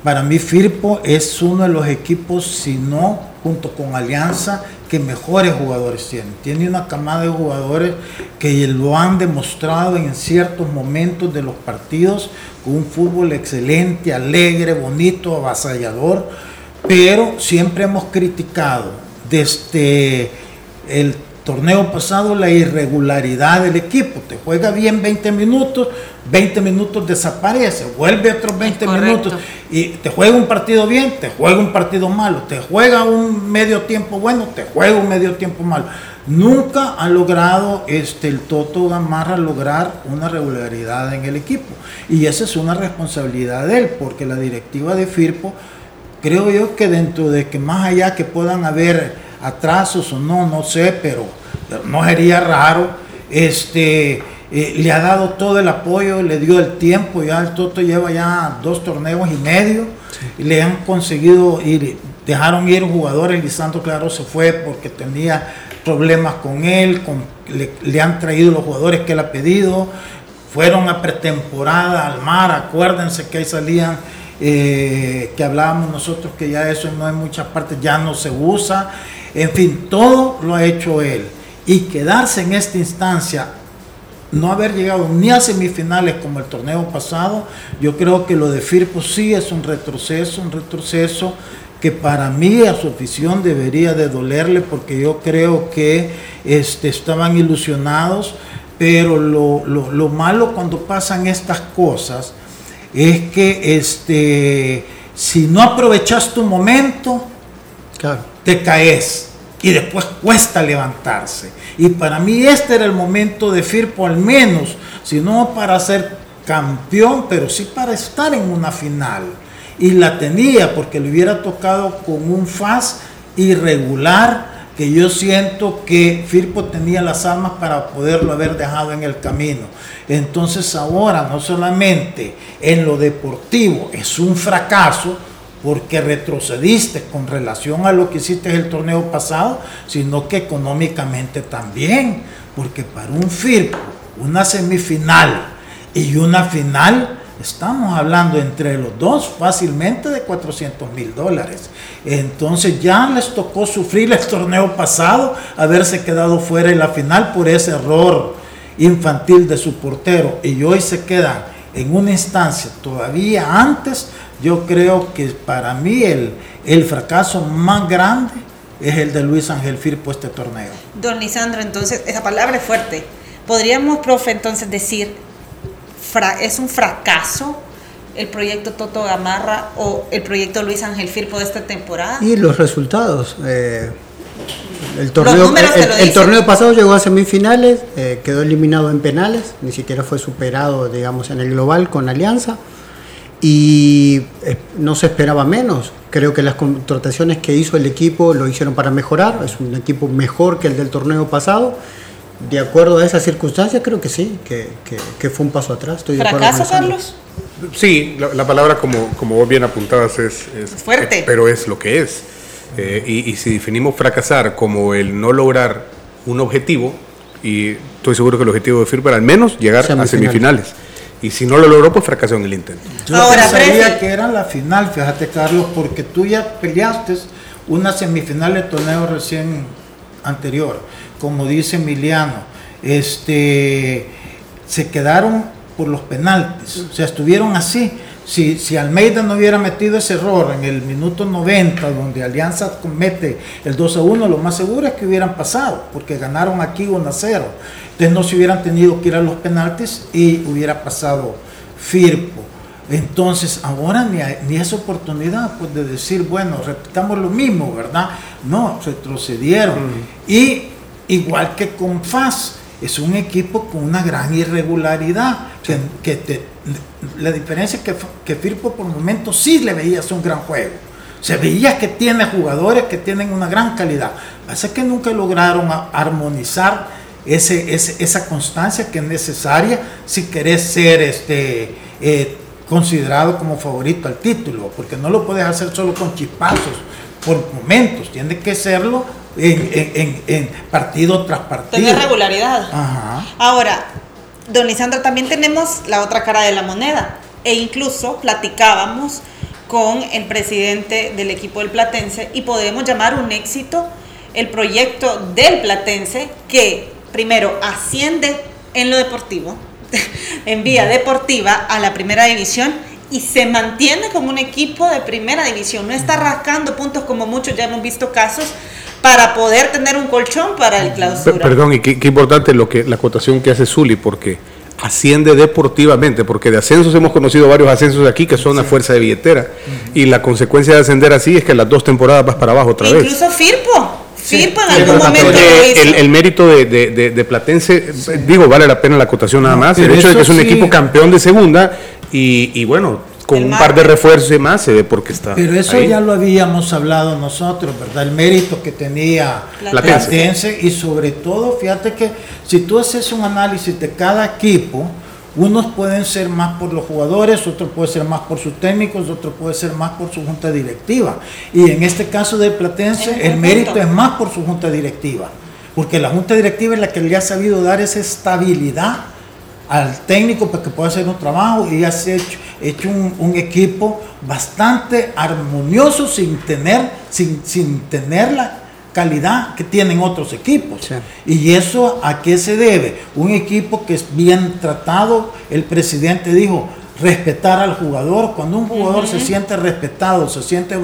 Para mí Firpo es uno de los equipos, si no junto con Alianza, que mejores jugadores tienen. Tiene una camada de jugadores que lo han demostrado en ciertos momentos de los partidos con un fútbol excelente, alegre, bonito, avasallador, pero siempre hemos criticado desde el torneo pasado la irregularidad del equipo. Te juega bien 20 minutos, 20 minutos desaparece, vuelve otros 20 minutos y te juega un partido bien, te juega un partido malo, te juega un medio tiempo bueno, te juega un medio tiempo malo. Nunca ha logrado este, el Toto Gamarra lograr una regularidad en el equipo. Y esa es una responsabilidad de él, porque la directiva de Firpo, creo yo que dentro de que más allá que puedan haber atrasos o no, no sé, pero, no sería raro. Este, eh, le ha dado todo el apoyo, le dio el tiempo, ya el Toto lleva ya dos torneos y medio, y le han conseguido ir, dejaron ir jugadores, Lisandro Claro se fue porque tenía problemas con él, con, le, han traído los jugadores que él ha pedido, fueron a pretemporada al mar, acuérdense que ahí salían eh, que hablábamos nosotros que ya eso no en muchas partes ya no se usa. En fin, todo lo ha hecho él. Y quedarse en esta instancia, no haber llegado ni a semifinales como el torneo pasado, yo creo que lo de Firpo sí es un retroceso, un retroceso que para mí a su afición debería de dolerle porque yo creo que este, estaban ilusionados, pero lo, lo malo cuando pasan estas cosas es que este, si no aprovechas tu momento, te caes y después cuesta levantarse. Y para mí este era el momento de Firpo al menos, si no para ser campeón, pero sí para estar en una final. Y la tenía porque le hubiera tocado con un FAS irregular que yo siento que Firpo tenía las armas para poderlo haber dejado en el camino. Entonces ahora no solamente en lo deportivo es un fracaso, porque retrocediste con relación a lo que hiciste el torneo pasado, sino que económicamente también, porque para un Firpo, una semifinal y una final, estamos hablando entre los dos fácilmente de 400 mil dólares. Entonces ya les tocó sufrir el torneo pasado, haberse quedado fuera en la final por ese error infantil de su portero y hoy se quedan en una instancia todavía antes, yo creo que para mí el, el fracaso más grande es el de Luis Ángel Firpo este torneo. Don Lisandro, entonces esa palabra es fuerte. Podríamos, profe, entonces decir, es un fracaso el proyecto Toto Gamarra o el proyecto Luis Ángel Firpo de esta temporada? Y los resultados. Eh, El torneo, el, torneo pasado llegó a semifinales, eh, quedó eliminado en penales, ni siquiera fue superado, digamos, en el global con Alianza y eh, no se esperaba menos. Creo que las contrataciones que hizo el equipo lo hicieron para mejorar, es un equipo mejor que el del torneo pasado. De acuerdo a esas circunstancias, creo que sí, que, que, fue un paso atrás. Estoy ¿Fracaso, Carlos? Sí, la, palabra, como, como vos bien apuntabas, es, es fuerte. pero es lo que es. Eh, y, si definimos fracasar como el no lograr un objetivo, y estoy seguro que el objetivo de FIRP era al menos llegar a semifinales. Y si no lo logró, pues fracasó en el intento. Yo Ahora, sabía que era la final, fíjate Carlos, porque tú ya peleaste una semifinal de torneo recién anterior, como dice Emiliano, este, se quedaron por los penaltis, o sea, estuvieron así. Si, si, Almeida no hubiera metido ese error en el minuto 90, donde Alianza comete el 2 a 1, lo más seguro es que hubieran pasado, porque ganaron aquí 1 a 0. Entonces no se hubieran tenido que ir a los penaltis y hubiera pasado Firpo. Entonces ahora ni, ni esa oportunidad pues, de decir, bueno, repitamos lo mismo, ¿verdad? No, retrocedieron. Y igual que con FAS, es un equipo con una gran irregularidad, que, te, la diferencia es que, que Firpo por momentos sí le veías un gran juego. Se veía que tiene jugadores que tienen una gran calidad. Pasa que nunca lograron armonizar ese, esa constancia que es necesaria si querés ser este, eh, considerado como favorito al título, porque no lo puedes hacer solo con chispazos por momentos, tiene que serlo en, en partido tras partido. Tener regularidad. Ahora, Don Lisandro, también tenemos la otra cara de la moneda. E incluso platicábamos con el presidente del equipo del Platense y podemos llamar un éxito el proyecto del Platense que primero asciende en lo deportivo, en vía deportiva a la primera división y se mantiene como un equipo de primera división. No está rascando puntos como muchos, ya hemos visto casos para poder tener un colchón para el clausura. Perdón, y qué, importante lo que la acotación que hace Zuli, porque asciende deportivamente, porque de ascensos hemos conocido varios ascensos aquí que son a fuerza de billetera, y la consecuencia de ascender así es que las dos temporadas vas para abajo otra vez. Incluso Firpo. Firpo en algún momento el, mérito de, Platense, digo, vale la pena la acotación nada más. El hecho de que es un equipo campeón de segunda y, y bueno, con un par de refuerzos y más se ve porque está. Pero eso ya lo habíamos hablado nosotros, ¿verdad? El mérito que tenía Platense y sobre todo, fíjate que si tú haces un análisis de cada equipo, unos pueden ser más por los jugadores, otros pueden ser más por sus técnicos, otros pueden ser más por su junta directiva. Y en este caso de Platense, el mérito es más por su junta directiva, porque la junta directiva es la que le ha sabido dar esa estabilidad al técnico para que pueda hacer un trabajo y ha hecho, hecho un, equipo bastante armonioso sin tener, sin, sin tener la calidad que tienen otros equipos. Y eso a qué se debe? Un equipo que es bien tratado, el presidente dijo, respetar al jugador. Cuando un jugador se siente respetado, se siente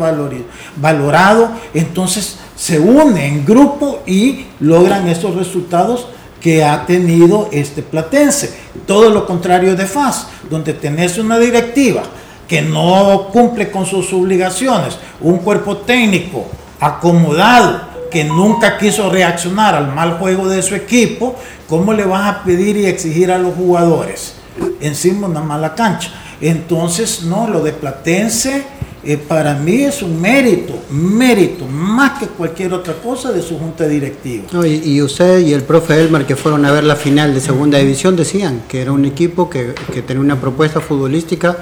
valorado, entonces se une en grupo y logran esos resultados que ha tenido este Platense. Todo lo contrario de FAS, donde tenés una directiva que no cumple con sus obligaciones, un cuerpo técnico acomodado que nunca quiso reaccionar al mal juego de su equipo, ¿cómo le vas a pedir y exigir a los jugadores? Encima una mala cancha. Entonces, no, lo de Platense eh, para mí es un mérito, mérito, más que cualquier otra cosa de su junta directiva. y, usted y el profe Elmar que fueron a ver la final de segunda división decían que era un equipo que, tenía una propuesta futbolística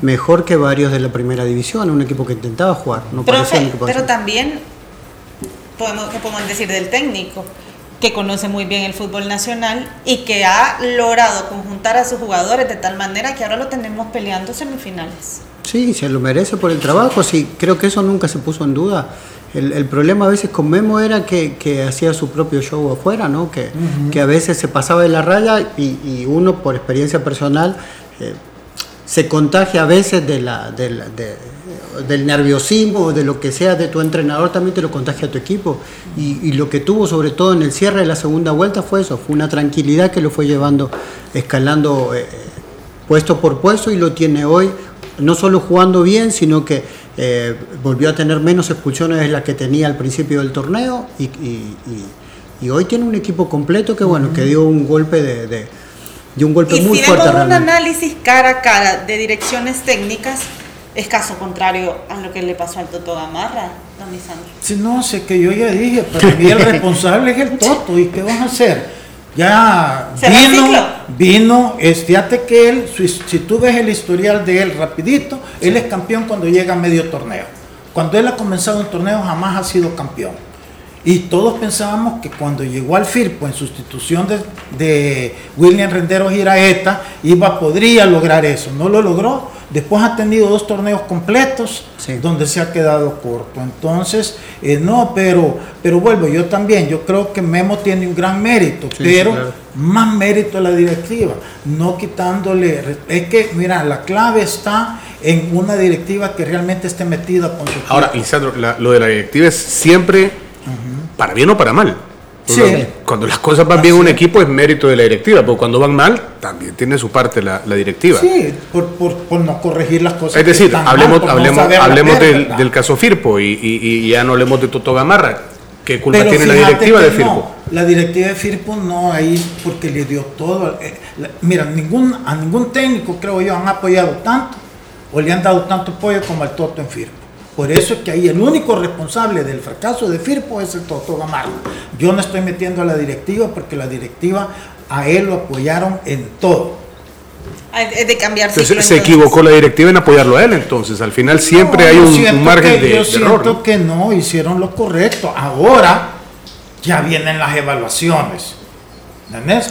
mejor que varios de la primera división, un equipo que intentaba jugar. No profe, pero también podemos, ¿qué podemos decir del técnico? Que conoce muy bien el fútbol nacional y que ha logrado conjuntar a sus jugadores de tal manera que ahora lo tenemos peleando semifinales. Sí, se lo merece por el trabajo, sí, creo que eso nunca se puso en duda. El, problema a veces con Memo era que, hacía su propio show afuera, ¿no? Que, que, a veces se pasaba de la raya y, uno, por experiencia personal, eh, se contagia a veces de la, del nerviosismo, de lo que sea de tu entrenador, también te lo contagia a tu equipo. Y, lo que tuvo, sobre todo en el cierre de la segunda vuelta, fue eso, fue una tranquilidad que lo fue llevando, escalando eh, puesto por puesto y lo tiene hoy no solo jugando bien, sino que eh, volvió a tener menos expulsiones de las que tenía al principio del torneo y, hoy tiene un equipo completo que bueno, que dio un golpe de, de, un golpe muy si fuerte. un análisis cara a cara de direcciones técnicas, es caso contrario a lo que le pasó al Toto Gamarra, don Lisandro. Sí, no, sé que yo ya dije, para mí el responsable es el Toto, ¿y qué van a hacer? Ya vino, vino, es, fíjate que él, si, tú ves el historial de él rapidito, él es campeón cuando llega a medio torneo. Cuando él ha comenzado un torneo jamás ha sido campeón. Y todos pensábamos que cuando llegó al FIRPO en sustitución de, de William Rendero Giraeta, iba, podría lograr eso. No lo logró Después ha tenido dos torneos completos donde se ha quedado corto. Entonces, eh, no, pero, pero vuelvo, yo también, yo creo que Memo tiene un gran mérito, pero más mérito a la directiva, no quitándole, es que, mira, la clave está en una directiva que realmente esté metida con su... Ahora, Lisandro, lo de la directiva es siempre para bien o para mal. Cuando las cosas van bien un equipo es mérito de la directiva, pero cuando van mal también tiene su parte la, directiva. Sí, por, no corregir las cosas. Es decir, hablemos, hablemos, hablemos del, caso Firpo y, ya no hablemos de Toto Gamarra. ¿Qué culpa tiene la directiva de Firpo? la directiva de Firpo no ahí porque le dio todo. Eh, mira, ningún, a ningún técnico creo yo han apoyado tanto o le han dado tanto apoyo como al Toto en Firpo. Por eso es que ahí el único responsable del fracaso de Firpo es el Toto Gamarra. Yo no estoy metiendo a la directiva porque la directiva a él lo apoyaron en todo. Es de cambiar se equivocó la directiva en apoyarlo a él, entonces al final siempre hay un, margen de, Yo siento que no hicieron lo correcto. Ahora ya vienen las evaluaciones.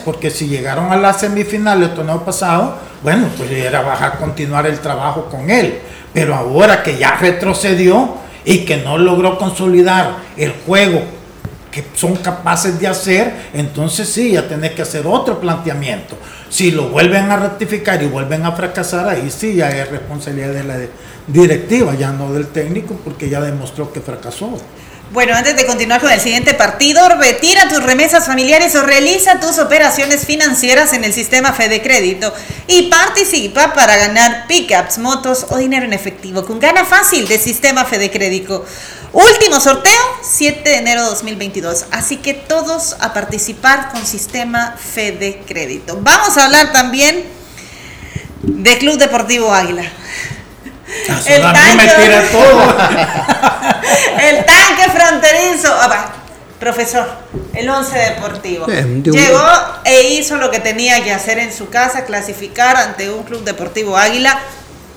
Porque si llegaron a la semifinal del torneo pasado, bueno, pues era bajar, continuar el trabajo con él. Pero ahora que ya retrocedió y que no logró consolidar el juego que son capaces de hacer, entonces sí, ya tenés que hacer otro planteamiento. Si lo vuelven a ratificar y vuelven a fracasar, ahí sí ya es responsabilidad de la directiva, ya no del técnico, porque ya demostró que fracasó. Bueno, antes de continuar con el siguiente partido, retira tus remesas familiares o realiza tus operaciones financieras en el sistema Fede Crédito y participa para ganar pickups, motos o dinero en efectivo con gana fácil del sistema Fede Crédito. Último sorteo, 7 de enero de 2022. Así que todos a participar con sistema Fede Crédito. Vamos a hablar también de Club Deportivo Águila. El tanque, todo. el tanque fronterizo. Ah, profesor, el 11 deportivo. Llegó e hizo lo que tenía que hacer en su casa, clasificar ante un club deportivo Águila,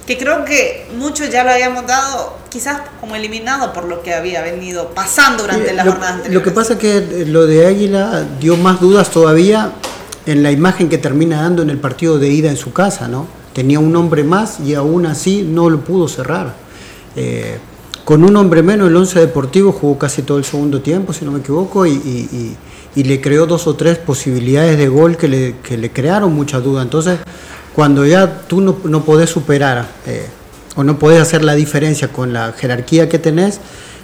que creo que muchos ya lo habíamos dado quizás como eliminado por lo que había venido pasando durante la jornada anterior. Lo que pasa es que lo de Águila dio más dudas todavía en la imagen que termina dando en el partido de ida en su casa, ¿no? Tenía un hombre más y aún así no lo pudo cerrar. Eh, con un hombre menos, el 11 Deportivo jugó casi todo el segundo tiempo, si no me equivoco, y, le creó dos o tres posibilidades de gol que le, que le crearon mucha duda. Entonces, cuando ya tú no, no podés superar eh, o no podés hacer la diferencia con la jerarquía que tenés,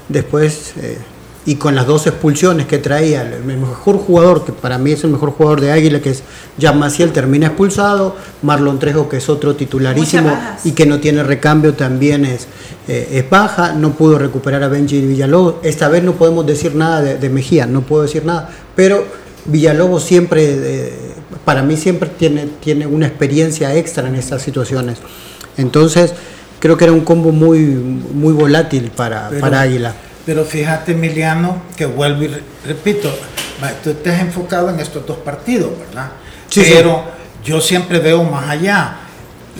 después eh, y con las dos expulsiones que traía, el mejor jugador, que para mí es el mejor jugador de Águila, que es Jan Maciel, termina expulsado, Marlon Trejo, que es otro titularísimo y que no tiene recambio, también es, eh, es baja, no pudo recuperar a Benji Villalobos, esta vez no podemos decir nada de, Mejía, no puedo decir nada, pero Villalobos siempre, eh, para mí siempre tiene, tiene una experiencia extra en estas situaciones, entonces creo que era un combo muy, muy volátil para, para Águila. Pero fíjate, Emiliano, que vuelvo y repito, tú te has enfocado en estos dos partidos, ¿verdad? Sí, Pero yo siempre veo más allá.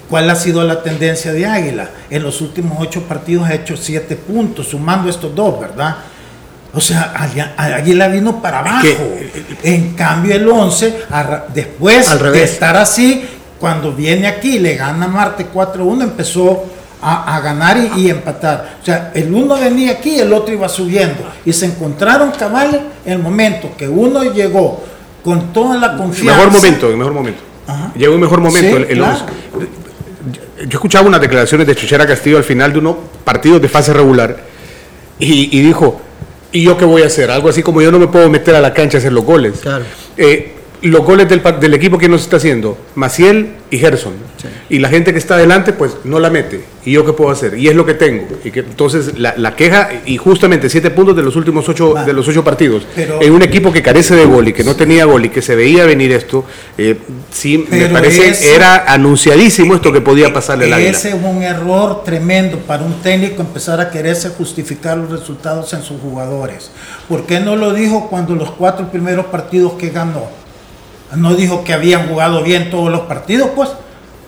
¿Cuál ha sido la tendencia de Águila? En los últimos ocho partidos ha hecho siete puntos, sumando estos dos, ¿verdad? O sea, Águila vino para abajo. en cambio, el 11, después de estar así, cuando viene aquí, le gana Marte 4-1, empezó a, ganar y, empatar. O sea, el uno venía aquí, el otro iba subiendo. Y se encontraron cabales en el momento que uno llegó con toda la confianza. Mejor momento, el mejor momento. Llegó un mejor momento. el, Yo escuchaba unas declaraciones de Chuchera Castillo al final de unos partidos de fase regular y, dijo, ¿y yo qué voy a hacer? Algo así como yo no me puedo meter a la cancha a hacer los goles. Eh, los goles del, del equipo que nos está haciendo, Maciel y Gerson. Y la gente que está adelante, pues no la mete. ¿Y yo qué puedo hacer? Y es lo que tengo. Y que, entonces, la, la queja, y justamente siete puntos de los últimos ocho, de los ocho partidos, Pero- en un equipo que carece de gol y que no tenía gol y que se veía venir esto, eh, sí, me parece, ese- era anunciadísimo esto que podía pasarle al águila. Ese es un error tremendo para un técnico empezar a quererse justificar los resultados en sus jugadores. ¿Por qué no lo dijo cuando los cuatro primeros partidos que ganó? No dijo que habían jugado bien todos los partidos, pues.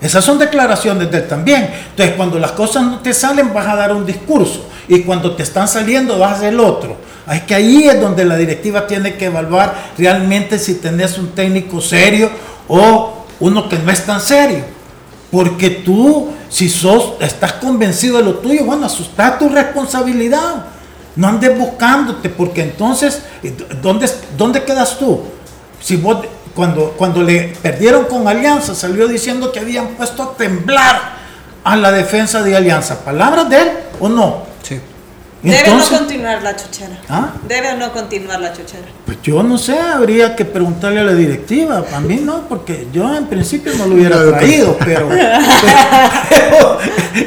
Esas son declaraciones de él también. Entonces, cuando las cosas no te salen, vas a dar un discurso. Y cuando te están saliendo, vas a hacer otro. Es que ahí es donde la directiva tiene que evaluar realmente si tenés un técnico serio o uno que no es tan serio. Porque tú, si sos, estás convencido de lo tuyo, bueno, asusta tu responsabilidad. No andes buscándote, porque entonces, ¿dónde, dónde quedas tú? Si vos, cuando, cuando le perdieron con Alianza, salió diciendo que habían puesto a temblar a la defensa de Alianza. ¿Palabras de él o no? Sí. Debe o no continuar la chuchera. ¿Ah? Debe o no continuar la chuchera. Pues yo no sé, habría que preguntarle a la directiva. A mí no, porque yo en principio no lo hubiera No, traído, pero, pero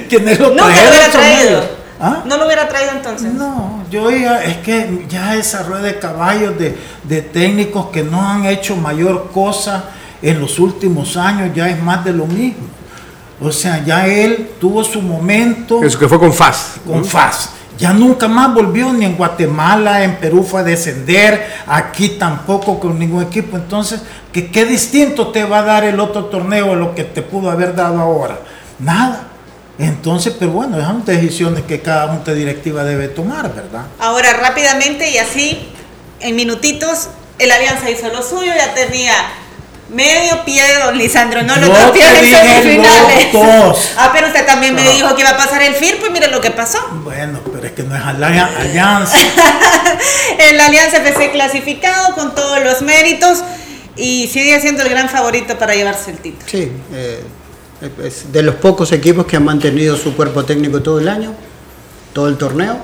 quienes lo No lo trajeron hubiera traído. ¿Ah? No lo hubiera traído entonces. No, yo ya, es que ya esa rueda de caballos de, de técnicos que no han hecho mayor cosa en los últimos años ya es más de lo mismo. O sea, ya él tuvo su momento Eso que fue con FAS. con FAS. Ya nunca más volvió ni en Guatemala, en Perú fue a descender, aquí tampoco con ningún equipo. Entonces, ¿qué, qué distinto te va a dar el otro torneo a lo que te pudo haber dado ahora? Nada. Entonces, pero bueno, son decisiones que cada junta directiva debe tomar, ¿verdad? Ahora, rápidamente y así, en minutitos, el Alianza hizo lo suyo, ya tenía medio pie de don Lisandro, no lo te en semifinales. los dos. Ah, pero usted también me No. dijo que iba a pasar el FIR, pues mire lo que pasó. Bueno, pero es que no es ali- alianza. El Alianza FC clasificado con todos los méritos y sigue siendo el gran favorito para llevarse el título. Sí, eh, de los pocos equipos que han mantenido su cuerpo técnico todo el año, todo el torneo,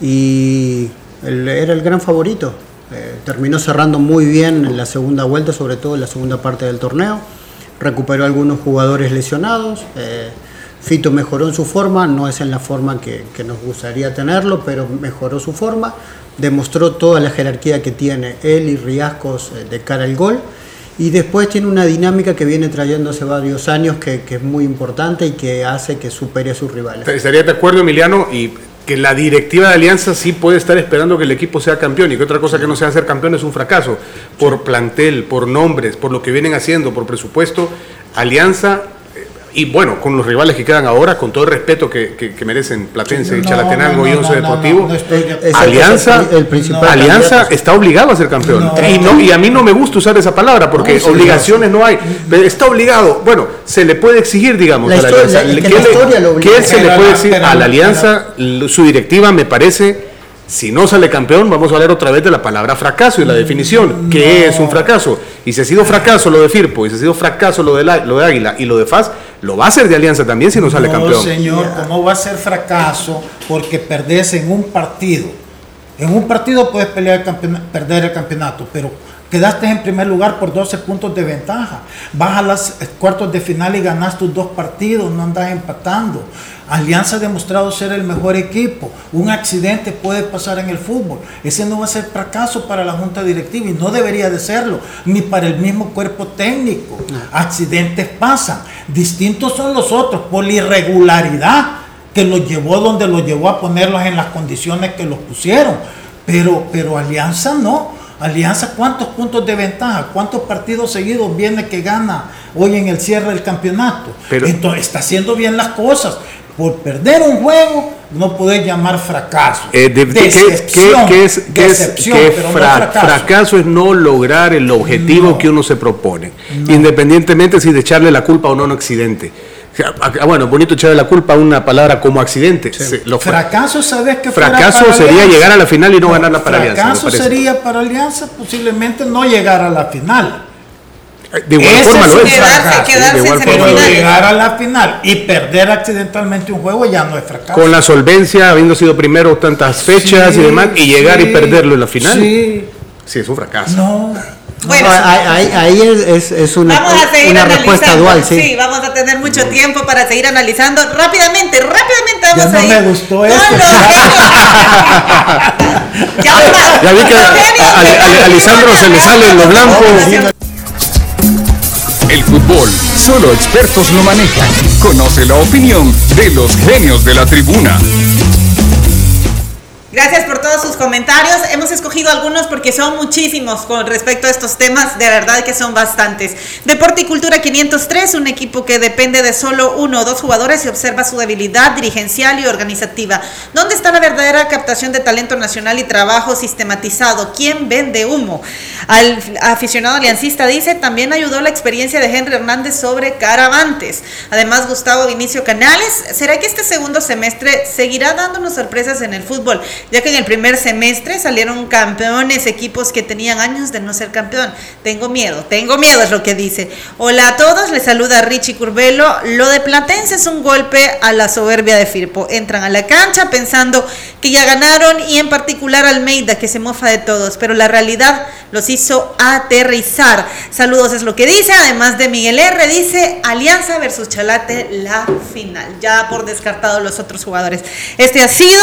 y era el gran favorito. Eh, terminó cerrando muy bien en la segunda vuelta, sobre todo en la segunda parte del torneo. Recuperó algunos jugadores lesionados. eh, Fito mejoró en su forma, no es en la forma que, que nos gustaría tenerlo, pero mejoró su forma. Demostró toda la jerarquía que tiene él y Riascos eh, de cara al gol. Y después tiene una dinámica que viene trayendo hace varios años que, que es muy importante y que hace que supere a sus rivales. Estaría de acuerdo, Emiliano, y que la directiva de Alianza sí puede estar esperando que el equipo sea campeón y que otra cosa que no sea ser campeón es un fracaso. Por plantel, por nombres, por lo que vienen haciendo, por presupuesto, Alianza, y bueno, con los rivales que quedan ahora, con todo el respeto que, que- que merecen Platense, No, Chalatenango y no, Once no, no, Deportivo, Alianza, el principal Alianza está obligado a ser campeón. Y, no, y a mí no me gusta usar esa palabra porque obligaciones no hay. Está obligado. Bueno, se le puede exigir, digamos, La a la Alianza. ¿Qué la le- historia lo obliga. ¿Qué se le puede pero a la Alianza? Su directiva me parece. Si no sale campeón, vamos a hablar otra vez de la palabra fracaso y la definición. ¿Qué es un fracaso? Y si ha sido fracaso lo de Firpo, y si ha sido fracaso lo de, la- lo de Águila y lo de FAS, lo va a hacer de Alianza también si no sale no, campeón. señor, ¿cómo va a ser fracaso? Porque perdés en un partido. En un partido puedes pelear el perder el campeonato, pero quedaste en primer lugar por 12 puntos de ventaja. Vas a los cuartos de final y ganas tus dos partidos, no andas empatando. Alianza ha demostrado ser el mejor equipo. Un accidente puede pasar en el fútbol. Ese no va a ser fracaso para la junta directiva y no debería de serlo, ni para el mismo cuerpo técnico. Accidentes pasan. Distintos son los otros por la irregularidad que los llevó donde los llevó a ponerlos en las condiciones que los pusieron. Pero, pero Alianza no. Alianza, ¿cuántos puntos de ventaja? ¿Cuántos partidos seguidos viene que gana hoy en el cierre del campeonato? Pero- Entonces, está haciendo bien las cosas. Por perder un juego, no puedes llamar fracaso. Eh, de- ¿qué- Decepción, qué- qué es, qué es- decepción, qué pero no fra- fracaso. fracaso es no lograr el objetivo que uno se propone, independientemente si de echarle la culpa o no a un accidente. Sea, ah, bueno, bonito echarle la culpa a una palabra como accidente. Se- Fracaso, ¿sabes qué fuera fracaso para sería Alianza? llegar a la final y no, ganarla para Alianza. Fracaso sería para Alianza posiblemente no llegar a la final. De igual Ese forma es lo un es. Quedarse- fracaso. quedarse de igual forma Pero lo es. llegar a la final y perder accidentalmente un juego ya no es fracaso. Con la solvencia, habiendo sido primero tantas fechas Sí, y demás, y llegar y perderlo en la final. Sí, Sí, es un fracaso. no. Bueno, ahí, ahí es, es, una, una respuesta dual, sí. Sí, vamos a tener mucho tiempo para seguir analizando. Rápidamente, rápidamente vamos ya a no ir. me gustó esto. ya, ya vi que a, a, a, Lisandro se le sale lo blanco. El fútbol, solo expertos lo manejan. Conoce la opinión de los genios de la tribuna. Gracias por todos sus comentarios. Hemos escogido algunos porque son muchísimos con respecto a estos temas. De verdad que son bastantes. Deporte y Cultura 503, un equipo que depende de solo uno o dos jugadores y observa su debilidad dirigencial y organizativa. ¿Dónde está la verdadera captación de talento nacional y trabajo sistematizado? ¿Quién vende humo? Al aficionado aliancista dice, también ayudó la experiencia de Henry Hernández sobre Caravantes. Además, Gustavo Vinicio Canales, ¿será que este segundo semestre seguirá dándonos sorpresas en el fútbol? Ya que en el primer semestre salieron campeones, equipos que tenían años de no ser campeón. Tengo miedo, tengo miedo es lo que dice. Hola a todos, les saluda Richie Curbelo. Lo de Platense es un golpe a la soberbia de Firpo. Entran a la cancha pensando que ya ganaron y en particular Almeida que se mofa de todos, pero la realidad los hizo aterrizar. Saludos es lo que dice, además de Miguel R, dice Alianza versus Chalate la final, ya por descartado los otros jugadores. Este ha sido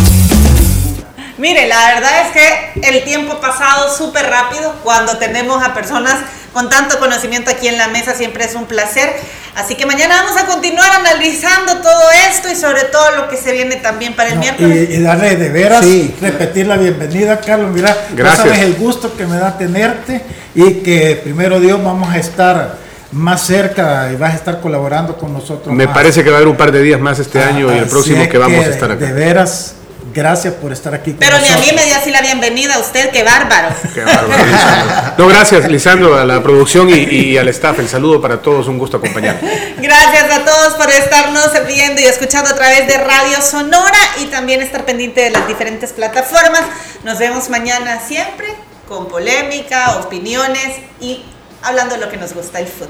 Mire, la verdad es que el tiempo ha pasado súper rápido cuando tenemos a personas con tanto conocimiento aquí en la mesa, siempre es un placer. Así que mañana vamos a continuar analizando todo esto y sobre todo lo que se viene también para el miércoles. Y, darle de veras, repetir la bienvenida, Carlos. Mira, Gracias. sabes el gusto que me da tenerte y que primero Dios vamos a estar más cerca y vas a estar colaborando con nosotros. Me parece que va a haber un par de días más este ah, año y el próximo que vamos a estar acá. De veras, Gracias por estar aquí. Pero ni a mí me dio así la bienvenida a usted, qué bárbaro. Qué bárbaro, No, gracias, Lisandro, a la producción y, al staff. El saludo para todos, un gusto acompañar. Gracias a todos por estarnos viendo y escuchando a través de Radio Sonora y también estar pendiente de las diferentes plataformas. Nos vemos mañana siempre con polémica, opiniones y hablando de lo que nos gusta, el fútbol.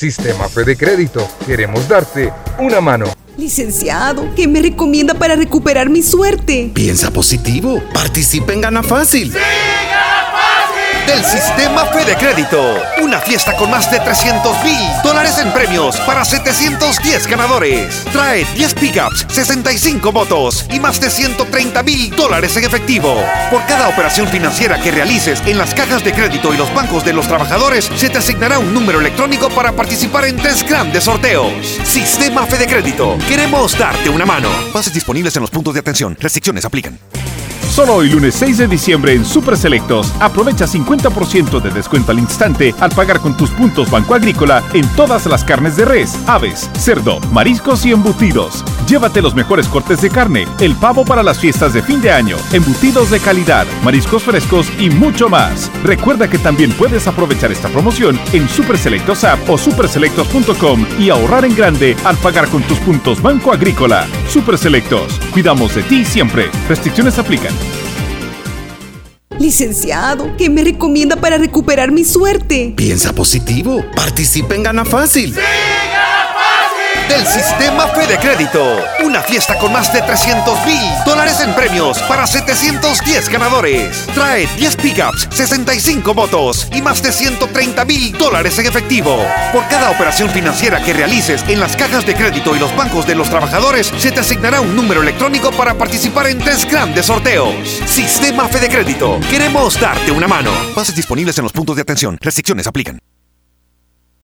Sistema Fede Crédito. Queremos darte una mano. Licenciado, ¿qué me recomienda para recuperar mi suerte? Piensa positivo. Participa en Gana Fácil. ¡Sí, del sistema Fede Crédito. Una fiesta con más de 300 mil dólares en premios para 710 ganadores. Trae 10 pickups, 65 motos y más de 130 mil dólares en efectivo. Por cada operación financiera que realices en las cajas de crédito y los bancos de los trabajadores, se te asignará un número electrónico para participar en tres grandes sorteos. Sistema Fede Crédito. Queremos darte una mano. Bases disponibles en los puntos de atención. Restricciones aplican. Solo hoy lunes 6 de diciembre en Super Selectos aprovecha 50% de descuento al instante al pagar con tus puntos Banco Agrícola en todas las carnes de res, aves, cerdo, mariscos y embutidos. Llévate los mejores cortes de carne, el pavo para las fiestas de fin de año, embutidos de calidad, mariscos frescos y mucho más. Recuerda que también puedes aprovechar esta promoción en Super Selectos App o superselectos.com y ahorrar en grande al pagar con tus puntos Banco Agrícola. Super Selectos, cuidamos de ti siempre. Restricciones aplican. Licenciado, ¿qué me recomienda para recuperar mi suerte? Piensa positivo. Participa en Gana Fácil. ¡Sí, del sistema Fede Crédito. Una fiesta con más de 300 mil dólares en premios para 710 ganadores. Trae 10 pickups, 65 motos y más de 130 mil dólares en efectivo. Por cada operación financiera que realices en las cajas de crédito y los bancos de los trabajadores, se te asignará un número electrónico para participar en tres grandes sorteos. Sistema Fede Crédito. Queremos darte una mano. Bases disponibles en los puntos de atención. Restricciones aplican.